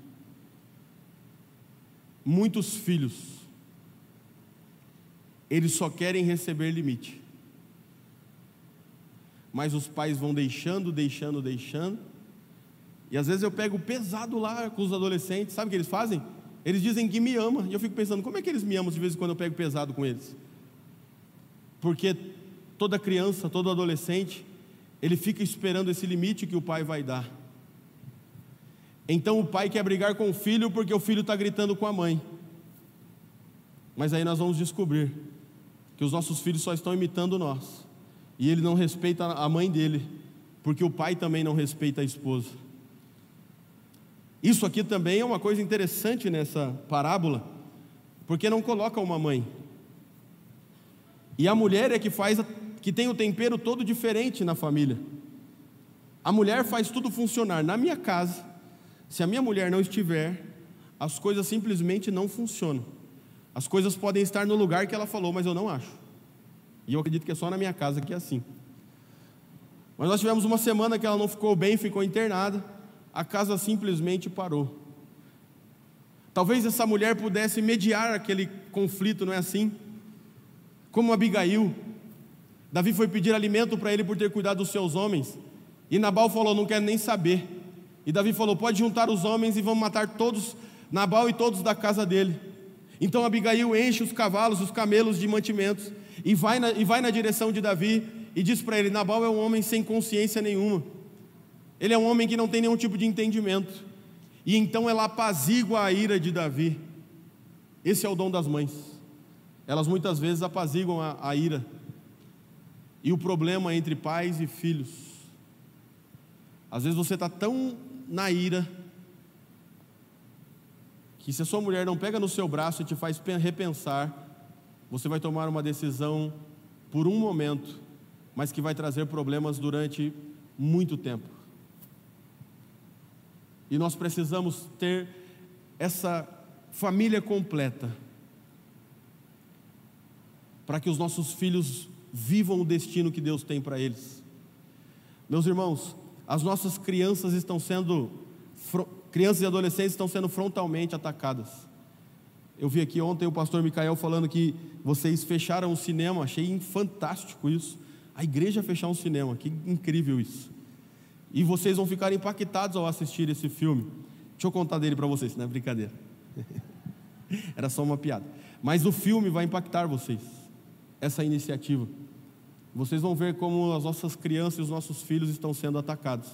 muitos filhos, eles só querem receber limite. Mas os pais vão deixando, deixando, deixando. E às vezes eu pego pesado lá com os adolescentes, sabe o que eles fazem? Eles dizem que me ama, e eu fico pensando, como é que eles me amam de vez em quando eu pego pesado com eles? Porque toda criança, todo adolescente, ele fica esperando esse limite que o pai vai dar. Então o pai quer brigar com o filho porque o filho está gritando com a mãe. Mas aí nós vamos descobrir que os nossos filhos só estão imitando nós. E ele não respeita a mãe dele, porque o pai também não respeita a esposa. Isso aqui também é uma coisa interessante nessa parábola, porque não coloca uma mãe. E a mulher é que faz, que tem o tempero todo diferente na família. A mulher faz tudo funcionar. Na minha casa, se a minha mulher não estiver, as coisas simplesmente não funcionam. As coisas podem estar no lugar que ela falou, mas eu não acho. E eu acredito que é só na minha casa que é assim. Mas nós tivemos uma semana que ela não ficou bem, ficou internada a casa simplesmente parou. Talvez essa mulher pudesse mediar aquele conflito, não é assim? Como Abigail, Davi foi pedir alimento para ele por ter cuidado dos seus homens, e Nabal falou: Não quero nem saber. E Davi falou: Pode juntar os homens e vamos matar todos, Nabal e todos da casa dele. Então Abigail enche os cavalos, os camelos de mantimentos, e vai na, e vai na direção de Davi e diz para ele: Nabal é um homem sem consciência nenhuma. Ele é um homem que não tem nenhum tipo de entendimento. E então ela apazigua a ira de Davi. Esse é o dom das mães. Elas muitas vezes apaziguam a, a ira. E o problema entre pais e filhos. Às vezes você está tão na ira que se a sua mulher não pega no seu braço e te faz repensar, você vai tomar uma decisão por um momento, mas que vai trazer problemas durante muito tempo. E nós precisamos ter essa família completa para que os nossos filhos vivam o destino que Deus tem para eles. Meus irmãos, as nossas crianças estão sendo crianças e adolescentes estão sendo frontalmente atacadas. Eu vi aqui ontem o pastor Micael falando que vocês fecharam o cinema, achei fantástico isso. A igreja fechar um cinema, que incrível isso. E vocês vão ficar impactados ao assistir esse filme. Deixa eu contar dele para vocês, não é brincadeira. Era só uma piada. Mas o filme vai impactar vocês, essa iniciativa. Vocês vão ver como as nossas crianças e os nossos filhos estão sendo atacados.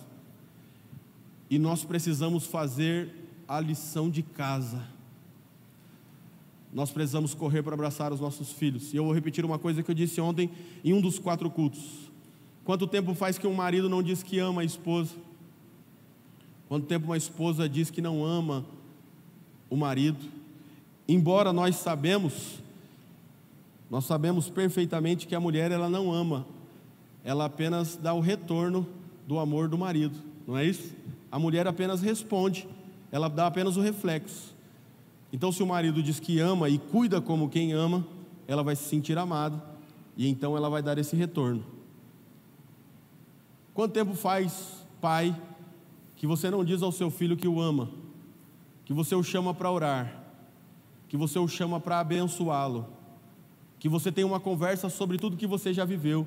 E nós precisamos fazer a lição de casa. Nós precisamos correr para abraçar os nossos filhos. E eu vou repetir uma coisa que eu disse ontem em um dos quatro cultos. Quanto tempo faz que um marido não diz que ama a esposa? Quanto tempo uma esposa diz que não ama o marido? Embora nós sabemos, nós sabemos perfeitamente que a mulher ela não ama, ela apenas dá o retorno do amor do marido, não é isso? A mulher apenas responde, ela dá apenas o reflexo. Então, se o marido diz que ama e cuida como quem ama, ela vai se sentir amada e então ela vai dar esse retorno. Quanto tempo faz, pai, que você não diz ao seu filho que o ama, que você o chama para orar, que você o chama para abençoá-lo, que você tem uma conversa sobre tudo que você já viveu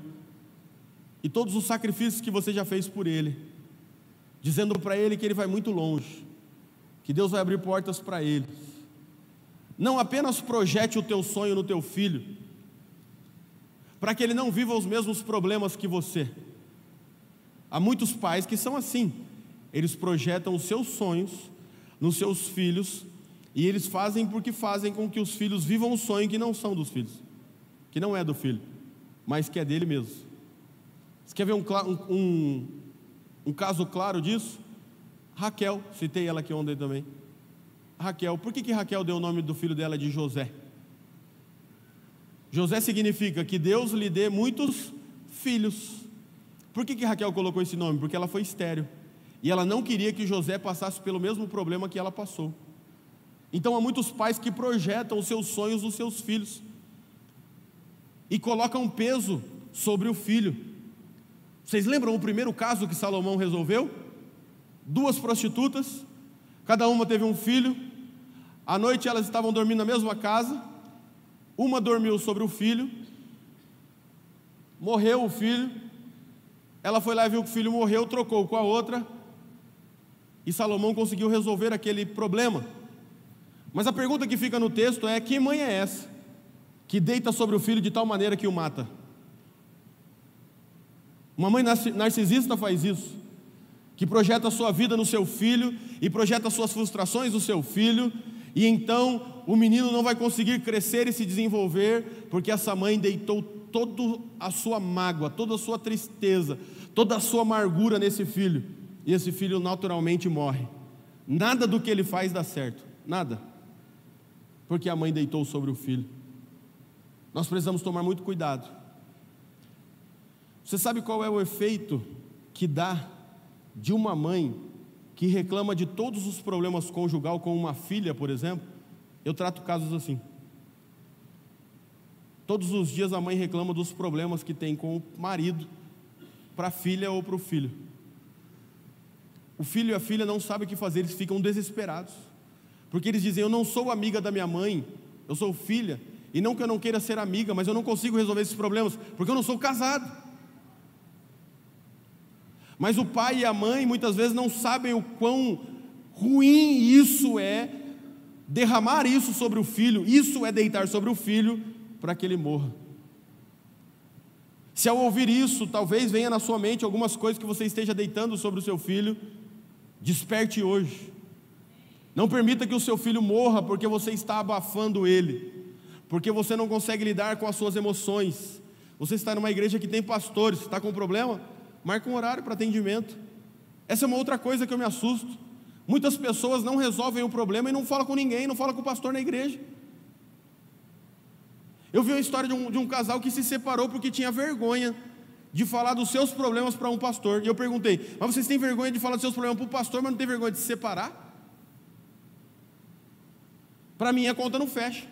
e todos os sacrifícios que você já fez por ele, dizendo para ele que ele vai muito longe, que Deus vai abrir portas para ele. Não apenas projete o teu sonho no teu filho, para que ele não viva os mesmos problemas que você Há muitos pais que são assim. Eles projetam os seus sonhos nos seus filhos e eles fazem porque fazem com que os filhos vivam um sonho que não são dos filhos, que não é do filho, mas que é dele mesmo. Você quer ver um, um, um caso claro disso? Raquel, citei ela aqui ontem também. Raquel, por que, que Raquel deu o nome do filho dela de José? José significa que Deus lhe dê muitos filhos. Por que, que Raquel colocou esse nome? Porque ela foi estéreo. E ela não queria que José passasse pelo mesmo problema que ela passou. Então há muitos pais que projetam os seus sonhos nos seus filhos e colocam peso sobre o filho. Vocês lembram o primeiro caso que Salomão resolveu? Duas prostitutas, cada uma teve um filho. À noite elas estavam dormindo na mesma casa. Uma dormiu sobre o filho, morreu o filho, ela foi lá e viu que o filho morreu, trocou com a outra, e Salomão conseguiu resolver aquele problema. Mas a pergunta que fica no texto é: que mãe é essa que deita sobre o filho de tal maneira que o mata? Uma mãe narcisista faz isso, que projeta a sua vida no seu filho e projeta suas frustrações no seu filho, E então o menino não vai conseguir crescer e se desenvolver, porque essa mãe deitou toda a sua mágoa, toda a sua tristeza, toda a sua amargura nesse filho. E esse filho naturalmente morre. Nada do que ele faz dá certo, nada. Porque a mãe deitou sobre o filho. Nós precisamos tomar muito cuidado. Você sabe qual é o efeito que dá de uma mãe que reclama de todos os problemas conjugal com uma filha, por exemplo? Eu trato casos assim. Todos os dias a mãe reclama dos problemas que tem com o marido, para a filha ou para o filho. O filho e a filha não sabem o que fazer, eles ficam desesperados. Porque eles dizem: Eu não sou amiga da minha mãe, eu sou filha. E não que eu não queira ser amiga, mas eu não consigo resolver esses problemas, porque eu não sou casado. Mas o pai e a mãe muitas vezes não sabem o quão ruim isso é, derramar isso sobre o filho, isso é deitar sobre o filho para que ele morra. Se ao ouvir isso, talvez venha na sua mente algumas coisas que você esteja deitando sobre o seu filho, desperte hoje. Não permita que o seu filho morra porque você está abafando ele, porque você não consegue lidar com as suas emoções. Você está numa igreja que tem pastores, está com problema? Marca um horário para atendimento. Essa é uma outra coisa que eu me assusto. Muitas pessoas não resolvem o problema e não falam com ninguém, não falam com o pastor na igreja. Eu vi uma história de um, de um casal que se separou porque tinha vergonha de falar dos seus problemas para um pastor. E eu perguntei: Mas vocês têm vergonha de falar dos seus problemas para o pastor, mas não tem vergonha de se separar? Para mim a conta não fecha.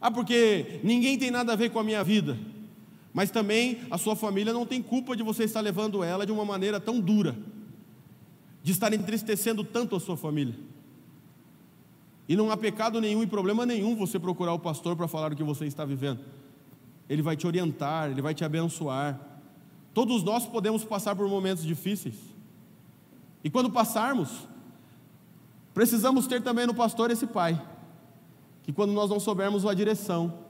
Ah, porque ninguém tem nada a ver com a minha vida. Mas também a sua família não tem culpa de você estar levando ela de uma maneira tão dura, de estar entristecendo tanto a sua família. E não há pecado nenhum e problema nenhum você procurar o pastor para falar o que você está vivendo. Ele vai te orientar, ele vai te abençoar. Todos nós podemos passar por momentos difíceis. E quando passarmos, precisamos ter também no pastor esse pai, que quando nós não soubermos a direção,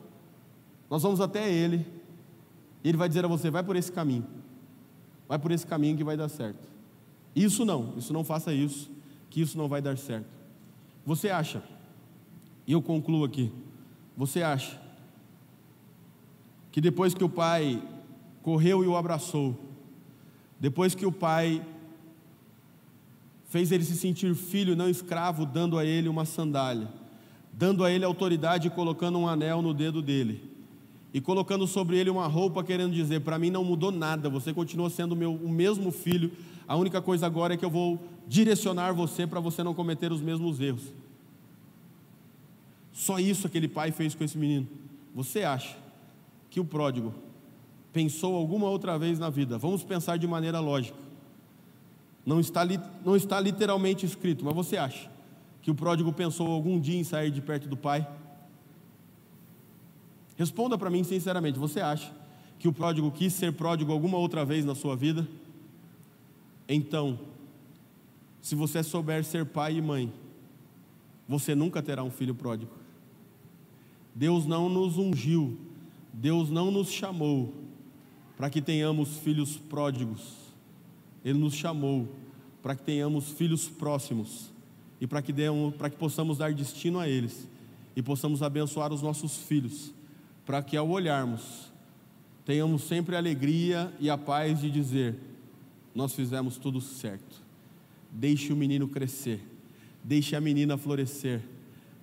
nós vamos até ele, e ele vai dizer a você: vai por esse caminho, vai por esse caminho que vai dar certo. Isso não, isso não faça isso, que isso não vai dar certo. Você acha, e eu concluo aqui, você acha que depois que o pai correu e o abraçou, depois que o pai fez ele se sentir filho, não escravo, dando a ele uma sandália, dando a ele autoridade e colocando um anel no dedo dele, e colocando sobre ele uma roupa, querendo dizer: para mim não mudou nada, você continua sendo meu, o mesmo filho, a única coisa agora é que eu vou direcionar você para você não cometer os mesmos erros. Só isso aquele pai fez com esse menino. Você acha que o pródigo pensou alguma outra vez na vida? Vamos pensar de maneira lógica. Não está, não está literalmente escrito, mas você acha que o pródigo pensou algum dia em sair de perto do pai? Responda para mim sinceramente: você acha que o pródigo quis ser pródigo alguma outra vez na sua vida? Então, se você souber ser pai e mãe, você nunca terá um filho pródigo. Deus não nos ungiu, Deus não nos chamou para que tenhamos filhos pródigos. Ele nos chamou para que tenhamos filhos próximos e para que, que possamos dar destino a eles e possamos abençoar os nossos filhos, para que ao olharmos tenhamos sempre a alegria e a paz de dizer: nós fizemos tudo certo. Deixe o menino crescer, deixe a menina florescer,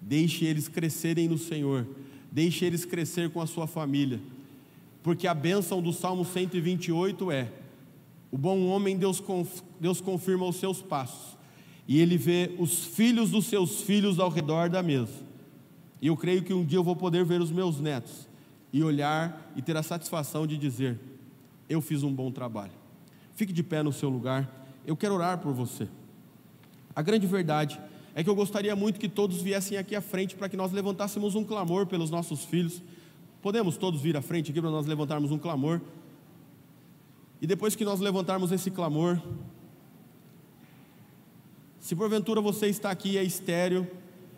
deixe eles crescerem no Senhor, deixe eles crescer com a sua família, porque a bênção do Salmo 128 é: o bom homem Deus, Deus confirma os seus passos, e ele vê os filhos dos seus filhos ao redor da mesa. E eu creio que um dia eu vou poder ver os meus netos e olhar e ter a satisfação de dizer: eu fiz um bom trabalho. Fique de pé no seu lugar. Eu quero orar por você. A grande verdade é que eu gostaria muito que todos viessem aqui à frente para que nós levantássemos um clamor pelos nossos filhos. Podemos todos vir à frente aqui para nós levantarmos um clamor. E depois que nós levantarmos esse clamor, se porventura você está aqui e é estéreo,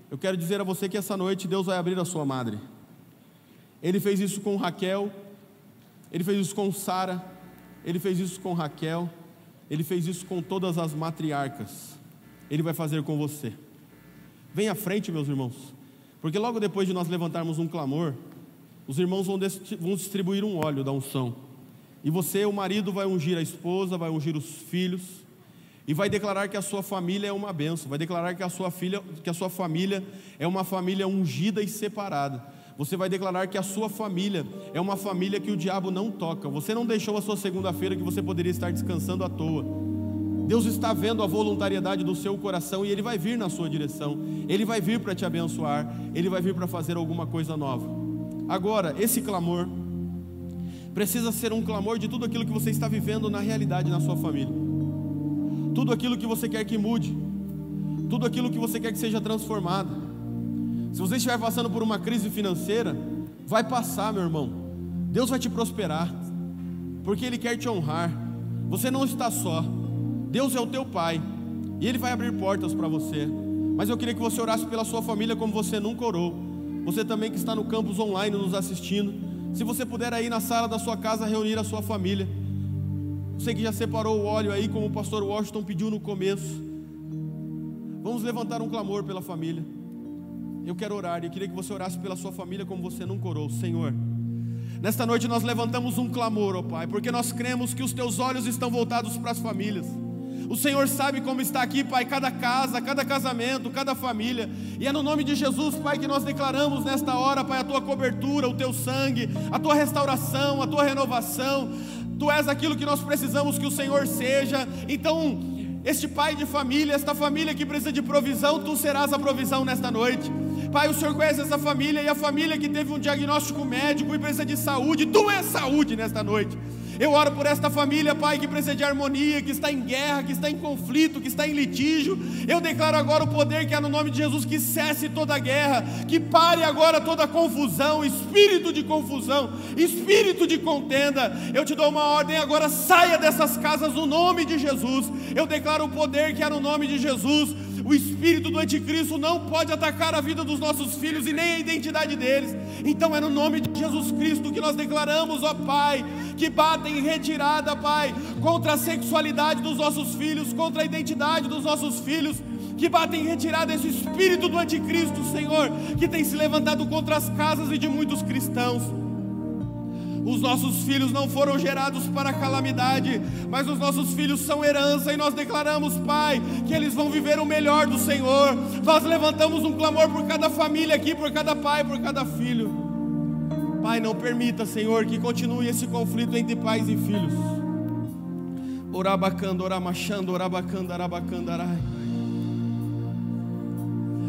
eu quero dizer a você que essa noite Deus vai abrir a sua madre. Ele fez isso com Raquel, ele fez isso com Sara, ele fez isso com Raquel, ele fez isso com todas as matriarcas. Ele vai fazer com você. Vem à frente, meus irmãos, porque logo depois de nós levantarmos um clamor, os irmãos vão, vão distribuir um óleo da unção. E você, o marido, vai ungir a esposa, vai ungir os filhos, e vai declarar que a sua família é uma benção, vai declarar que a sua filha, que a sua família é uma família ungida e separada. Você vai declarar que a sua família é uma família que o diabo não toca. Você não deixou a sua segunda-feira que você poderia estar descansando à toa. Deus está vendo a voluntariedade do seu coração e Ele vai vir na sua direção. Ele vai vir para te abençoar. Ele vai vir para fazer alguma coisa nova. Agora, esse clamor precisa ser um clamor de tudo aquilo que você está vivendo na realidade na sua família. Tudo aquilo que você quer que mude. Tudo aquilo que você quer que seja transformado. Se você estiver passando por uma crise financeira, vai passar, meu irmão. Deus vai te prosperar, porque Ele quer te honrar. Você não está só. Deus é o teu Pai e Ele vai abrir portas para você. Mas eu queria que você orasse pela sua família como você nunca orou. Você também que está no campus online nos assistindo. Se você puder aí na sala da sua casa reunir a sua família. Você que já separou o óleo aí, como o pastor Washington pediu no começo. Vamos levantar um clamor pela família eu quero orar e queria que você orasse pela sua família como você nunca orou, Senhor. Nesta noite nós levantamos um clamor, ó Pai, porque nós cremos que os teus olhos estão voltados para as famílias. O Senhor sabe como está aqui, Pai, cada casa, cada casamento, cada família. E é no nome de Jesus, Pai, que nós declaramos nesta hora, Pai, a tua cobertura, o teu sangue, a tua restauração, a tua renovação. Tu és aquilo que nós precisamos que o Senhor seja. Então, este pai de família, esta família que precisa de provisão, tu serás a provisão nesta noite. Pai, o Senhor conhece essa família e a família que teve um diagnóstico médico e precisa de saúde. Tu és saúde nesta noite. Eu oro por esta família, Pai, que precisa de harmonia, que está em guerra, que está em conflito, que está em litígio. Eu declaro agora o poder que há no nome de Jesus que cesse toda a guerra, que pare agora toda confusão, espírito de confusão, espírito de contenda. Eu te dou uma ordem agora, saia dessas casas no nome de Jesus. Eu declaro o poder que há no nome de Jesus o espírito do anticristo não pode atacar a vida dos nossos filhos e nem a identidade deles. Então é no nome de Jesus Cristo que nós declaramos, ó Pai, que batem em retirada, Pai, contra a sexualidade dos nossos filhos, contra a identidade dos nossos filhos que batem em retirada esse espírito do anticristo, Senhor, que tem se levantado contra as casas e de muitos cristãos. Os nossos filhos não foram gerados para calamidade, mas os nossos filhos são herança e nós declaramos, Pai, que eles vão viver o melhor do Senhor. Nós levantamos um clamor por cada família aqui, por cada pai, por cada filho. Pai, não permita, Senhor, que continue esse conflito entre pais e filhos. Orabacanda, oramachando, orabacanda, arabacandarai.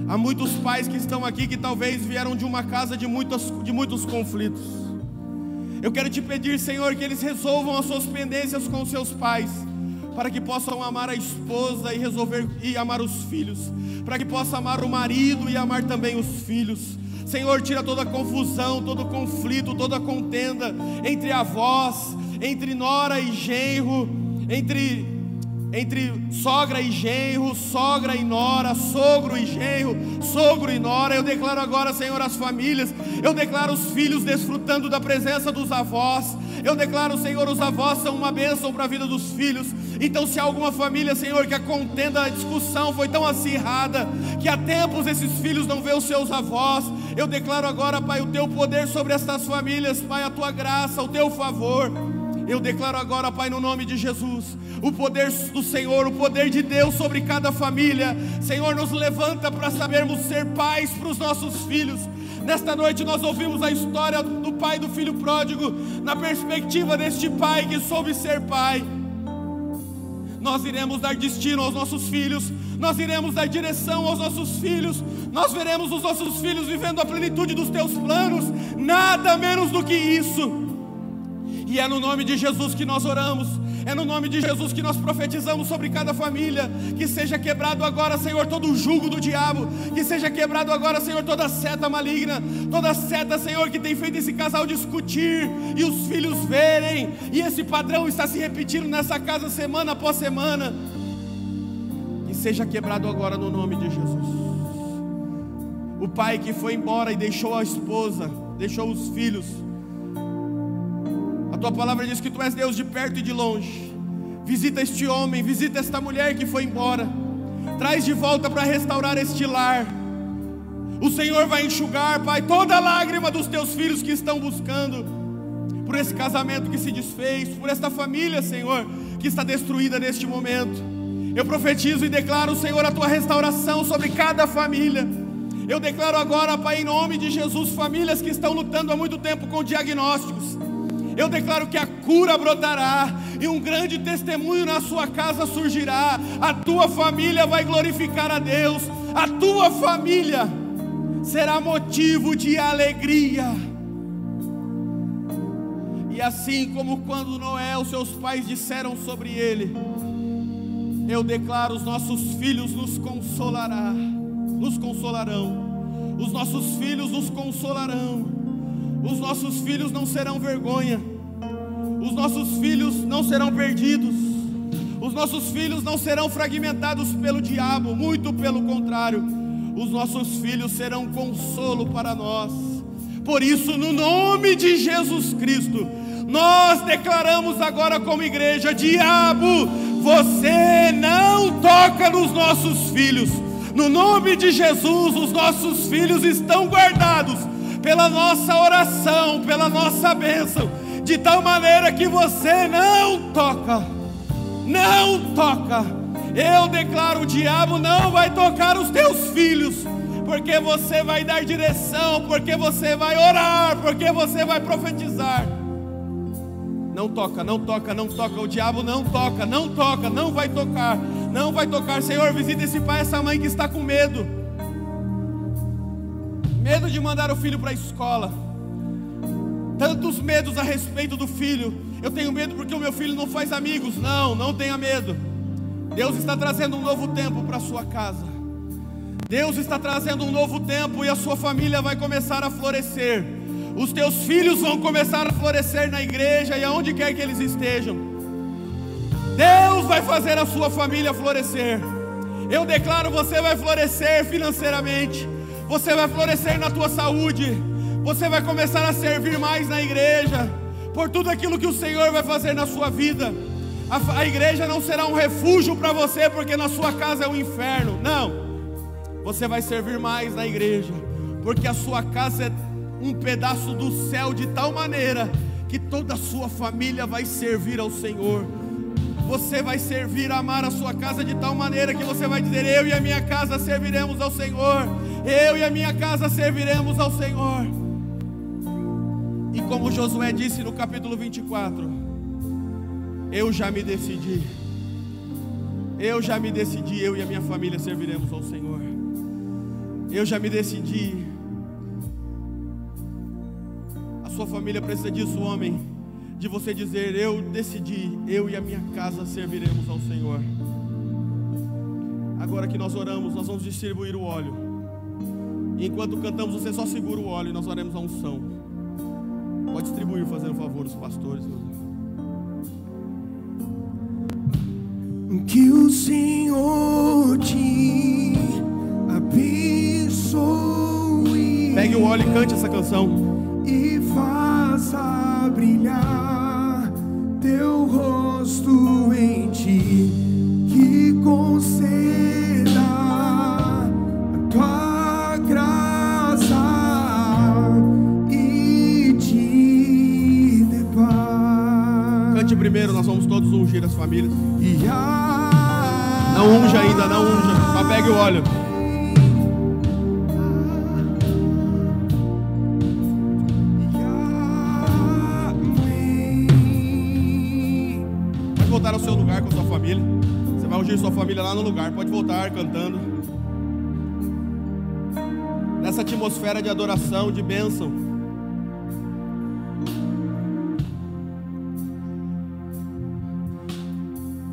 Há muitos pais que estão aqui que talvez vieram de uma casa de, muitos de muitos conflitos. Eu quero te pedir, Senhor, que eles resolvam as suas pendências com seus pais, para que possam amar a esposa e resolver e amar os filhos, para que possam amar o marido e amar também os filhos. Senhor, tira toda a confusão, todo o conflito, toda a contenda entre avós, entre nora e genro, entre entre sogra e genro, sogra e nora, sogro e genro, sogro e nora. Eu declaro agora, Senhor, as famílias. Eu declaro os filhos desfrutando da presença dos avós. Eu declaro, Senhor, os avós são uma bênção para a vida dos filhos. Então, se há alguma família, Senhor, que a contenda, a discussão foi tão acirrada, que há tempos esses filhos não vêem os seus avós, eu declaro agora, Pai, o teu poder sobre estas famílias, Pai, a tua graça, o teu favor. Eu declaro agora, Pai, no nome de Jesus, o poder do Senhor, o poder de Deus sobre cada família. Senhor, nos levanta para sabermos ser pais para os nossos filhos. Nesta noite nós ouvimos a história do pai do filho pródigo, na perspectiva deste pai que soube ser pai. Nós iremos dar destino aos nossos filhos, nós iremos dar direção aos nossos filhos, nós veremos os nossos filhos vivendo a plenitude dos teus planos, nada menos do que isso. E é no nome de Jesus que nós oramos. É no nome de Jesus que nós profetizamos sobre cada família. Que seja quebrado agora, Senhor, todo o jugo do diabo. Que seja quebrado agora, Senhor, toda seta maligna. Toda seta, Senhor, que tem feito esse casal discutir e os filhos verem. E esse padrão está se repetindo nessa casa semana após semana. Que seja quebrado agora no nome de Jesus. O pai que foi embora e deixou a esposa, deixou os filhos a tua palavra diz que tu és Deus de perto e de longe. Visita este homem, visita esta mulher que foi embora. Traz de volta para restaurar este lar. O Senhor vai enxugar, Pai, toda lágrima dos teus filhos que estão buscando por esse casamento que se desfez, por esta família, Senhor, que está destruída neste momento. Eu profetizo e declaro, Senhor, a tua restauração sobre cada família. Eu declaro agora, Pai, em nome de Jesus, famílias que estão lutando há muito tempo com diagnósticos. Eu declaro que a cura brotará e um grande testemunho na sua casa surgirá. A tua família vai glorificar a Deus. A tua família será motivo de alegria. E assim como quando Noé, os seus pais disseram sobre ele, eu declaro os nossos filhos nos consolará, nos consolarão. Os nossos filhos nos consolarão. Os nossos filhos não serão vergonha. Os nossos filhos não serão perdidos. Os nossos filhos não serão fragmentados pelo diabo, muito pelo contrário. Os nossos filhos serão consolo para nós. Por isso, no nome de Jesus Cristo, nós declaramos agora como igreja: diabo, você não toca nos nossos filhos. No nome de Jesus, os nossos filhos estão guardados pela nossa oração, pela nossa bênção, de tal maneira que você não toca, não toca. Eu declaro: o diabo não vai tocar os teus filhos, porque você vai dar direção, porque você vai orar, porque você vai profetizar. Não toca, não toca, não toca. O diabo não toca, não toca, não vai tocar, não vai tocar. Senhor, visita esse pai, essa mãe que está com medo. Medo de mandar o filho para a escola. Tantos medos a respeito do filho. Eu tenho medo porque o meu filho não faz amigos. Não, não tenha medo. Deus está trazendo um novo tempo para a sua casa. Deus está trazendo um novo tempo e a sua família vai começar a florescer. Os teus filhos vão começar a florescer na igreja e aonde quer que eles estejam. Deus vai fazer a sua família florescer. Eu declaro: você vai florescer financeiramente, você vai florescer na tua saúde, você vai começar a servir mais na igreja, por tudo aquilo que o Senhor vai fazer na sua vida. A, a igreja não será um refúgio para você, porque na sua casa é um inferno. Não, você vai servir mais na igreja, porque a sua casa é um pedaço do céu de tal maneira que toda a sua família vai servir ao Senhor. Você vai servir, amar a sua casa de tal maneira que você vai dizer: Eu e a minha casa serviremos ao Senhor. Eu e a minha casa serviremos ao Senhor. E como Josué disse no capítulo 24: Eu já me decidi. Eu já me decidi, eu e a minha família serviremos ao Senhor. Eu já me decidi sua família precisa disso, homem. De você dizer: Eu decidi, eu e a minha casa serviremos ao Senhor. Agora que nós oramos, nós vamos distribuir o óleo. enquanto cantamos, você só segura o óleo e nós oremos a unção. Pode distribuir, fazendo favor, os pastores. Que o Senhor te abençoe. Pegue o óleo e cante essa canção e faça brilhar teu rosto em ti, que conceda a tua graça e te dê paz. Cante primeiro, nós vamos todos ungir as famílias. Não unja ainda, não unja, só pegue o óleo. Ungir sua família lá no lugar. Pode voltar cantando. Nessa atmosfera de adoração, de bênção.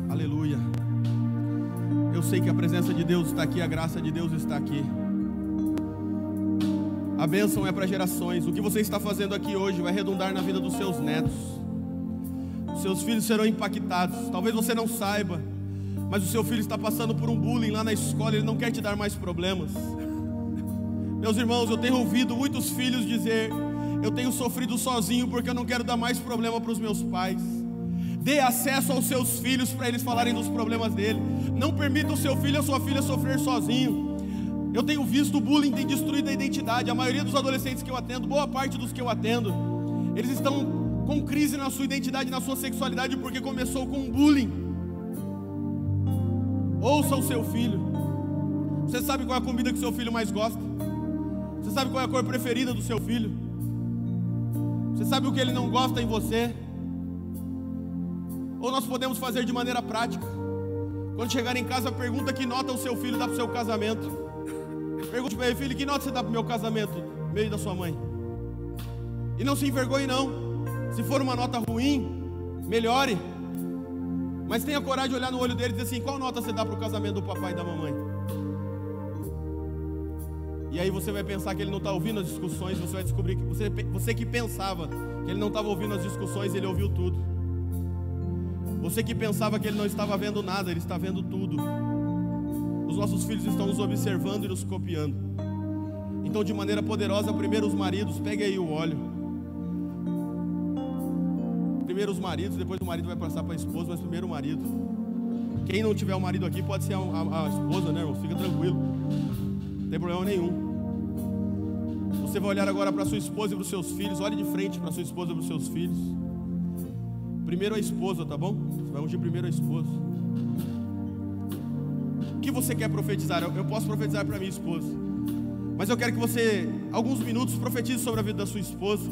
Aleluia. Eu sei que a presença de Deus está aqui, a graça de Deus está aqui. A bênção é para gerações. O que você está fazendo aqui hoje vai redundar na vida dos seus netos. Seus filhos serão impactados. Talvez você não saiba mas o seu filho está passando por um bullying lá na escola, ele não quer te dar mais problemas. Meus irmãos, eu tenho ouvido muitos filhos dizer: Eu tenho sofrido sozinho porque eu não quero dar mais problema para os meus pais. Dê acesso aos seus filhos para eles falarem dos problemas dele. Não permita o seu filho ou sua filha sofrer sozinho. Eu tenho visto o bullying tem destruído a identidade. A maioria dos adolescentes que eu atendo, boa parte dos que eu atendo, eles estão com crise na sua identidade, na sua sexualidade, porque começou com bullying. Ouça o seu filho. Você sabe qual é a comida que seu filho mais gosta? Você sabe qual é a cor preferida do seu filho? Você sabe o que ele não gosta em você? Ou nós podemos fazer de maneira prática. Quando chegar em casa, pergunta que nota o seu filho dá para o seu casamento. Pergunte para ele, filho, que nota você dá para o meu casamento? Meio da sua mãe. E não se envergonhe, não. Se for uma nota ruim, melhore. Mas tenha coragem de olhar no olho dele e dizer assim: qual nota você dá para o casamento do papai e da mamãe? E aí você vai pensar que ele não está ouvindo as discussões, você vai descobrir que você, você que pensava que ele não estava ouvindo as discussões, ele ouviu tudo. Você que pensava que ele não estava vendo nada, ele está vendo tudo. Os nossos filhos estão nos observando e nos copiando. Então, de maneira poderosa, primeiro os maridos, pegue aí o óleo. Primeiro os maridos, depois o marido vai passar para a esposa, mas primeiro o marido. Quem não tiver o marido aqui pode ser a, a, a esposa, né, irmão? Fica tranquilo. Não tem problema nenhum. Você vai olhar agora para sua esposa e para os seus filhos. Olhe de frente para sua esposa e para os seus filhos. Primeiro a esposa, tá bom? Você vai ungir primeiro a esposa. O que você quer profetizar? Eu, eu posso profetizar para minha esposa. Mas eu quero que você, alguns minutos, profetize sobre a vida da sua esposa.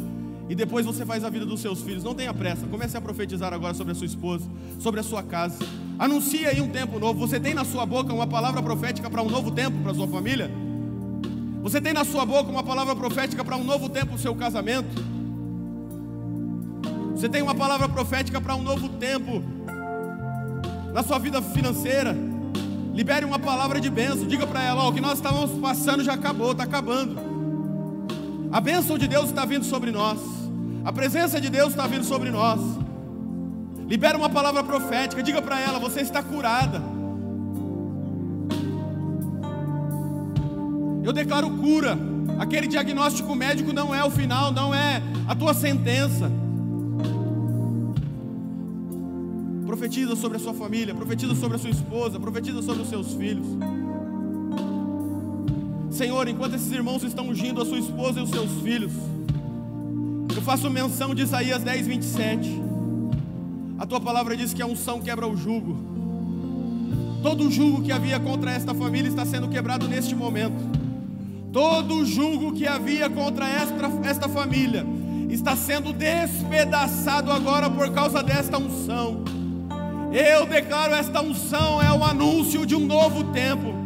E depois você faz a vida dos seus filhos. Não tenha pressa. Comece a profetizar agora sobre a sua esposa, sobre a sua casa. Anuncie aí um tempo novo. Você tem na sua boca uma palavra profética para um novo tempo para sua família? Você tem na sua boca uma palavra profética para um novo tempo o seu casamento? Você tem uma palavra profética para um novo tempo na sua vida financeira? Libere uma palavra de bênção. Diga para ela: ó, o que nós estávamos passando já acabou, está acabando. A bênção de Deus está vindo sobre nós. A presença de Deus está vindo sobre nós. Libere uma palavra profética. Diga para ela: você está curada. Eu declaro cura. Aquele diagnóstico médico não é o final, não é a tua sentença. Profetiza sobre a sua família, profetiza sobre a sua esposa, profetiza sobre os seus filhos. Senhor, enquanto esses irmãos estão ungindo a sua esposa e os seus filhos, faço menção de Isaías 10, 27. A tua palavra diz que a unção quebra o jugo. Todo jugo que havia contra esta família está sendo quebrado neste momento. Todo o julgo que havia contra esta, esta família está sendo despedaçado agora por causa desta unção. Eu declaro esta unção é o anúncio de um novo tempo.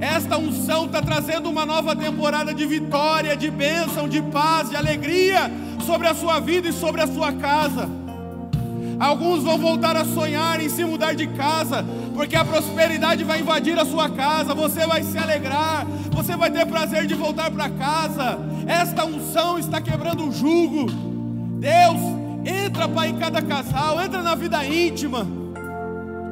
Esta unção está trazendo uma nova temporada de vitória, de bênção, de paz, de alegria sobre a sua vida e sobre a sua casa. Alguns vão voltar a sonhar em se mudar de casa, porque a prosperidade vai invadir a sua casa, você vai se alegrar, você vai ter prazer de voltar para casa. Esta unção está quebrando o jugo. Deus, entra para em cada casal, entra na vida íntima.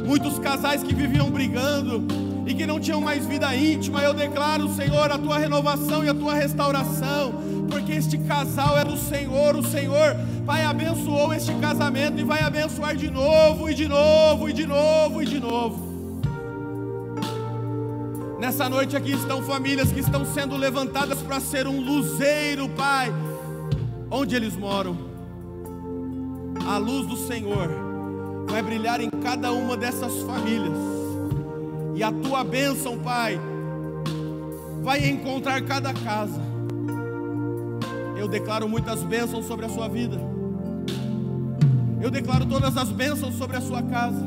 Muitos casais que viviam brigando e que não tinham mais vida íntima, eu declaro, Senhor, a tua renovação e a tua restauração, porque este casal é do Senhor, o Senhor, Pai, abençoou este casamento e vai abençoar de novo, e de novo, e de novo, e de novo. Nessa noite aqui estão famílias que estão sendo levantadas para ser um luzeiro, Pai, onde eles moram. A luz do Senhor vai brilhar em cada uma dessas famílias, e a tua bênção, Pai, vai encontrar cada casa. Eu declaro muitas bênçãos sobre a sua vida. Eu declaro todas as bênçãos sobre a sua casa.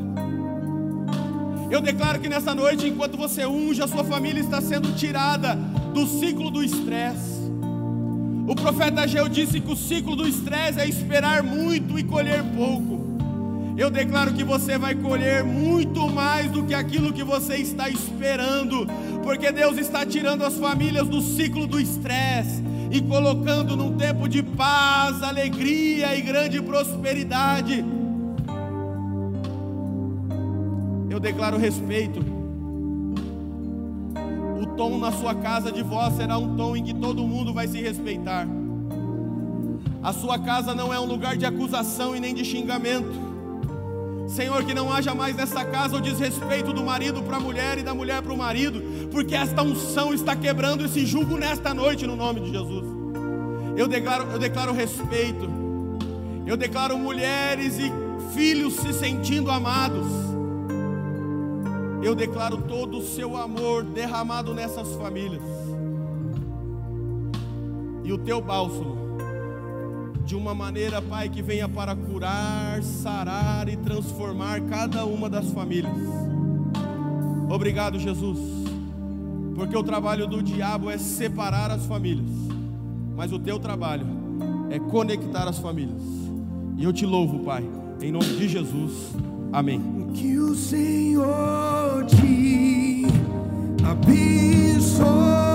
Eu declaro que nessa noite, enquanto você unge, a sua família está sendo tirada do ciclo do estresse. O profeta Ageu disse que o ciclo do estresse é esperar muito e colher pouco. Eu declaro que você vai colher muito mais do que aquilo que você está esperando, porque Deus está tirando as famílias do ciclo do estresse e colocando num tempo de paz, alegria e grande prosperidade. eu declaro respeito. O tom na sua casa de voz será um tom em que todo mundo vai se respeitar. A sua casa não é um lugar de acusação e nem de xingamento. Senhor, que não haja mais nessa casa o desrespeito do marido para a mulher e da mulher para o marido, porque esta unção está quebrando esse jugo nesta noite, no nome de Jesus. Eu declaro, eu declaro respeito, eu declaro mulheres e filhos se sentindo amados. Eu declaro todo o seu amor derramado nessas famílias. E o teu bálsamo, de uma maneira, Pai, que venha para curar, sarar e transformar cada uma das famílias. Obrigado, Jesus, porque o trabalho do diabo é separar as famílias, mas o teu trabalho é conectar as famílias. E eu te louvo, Pai, em nome de Jesus. Amém. Que o Senhor te abençoe.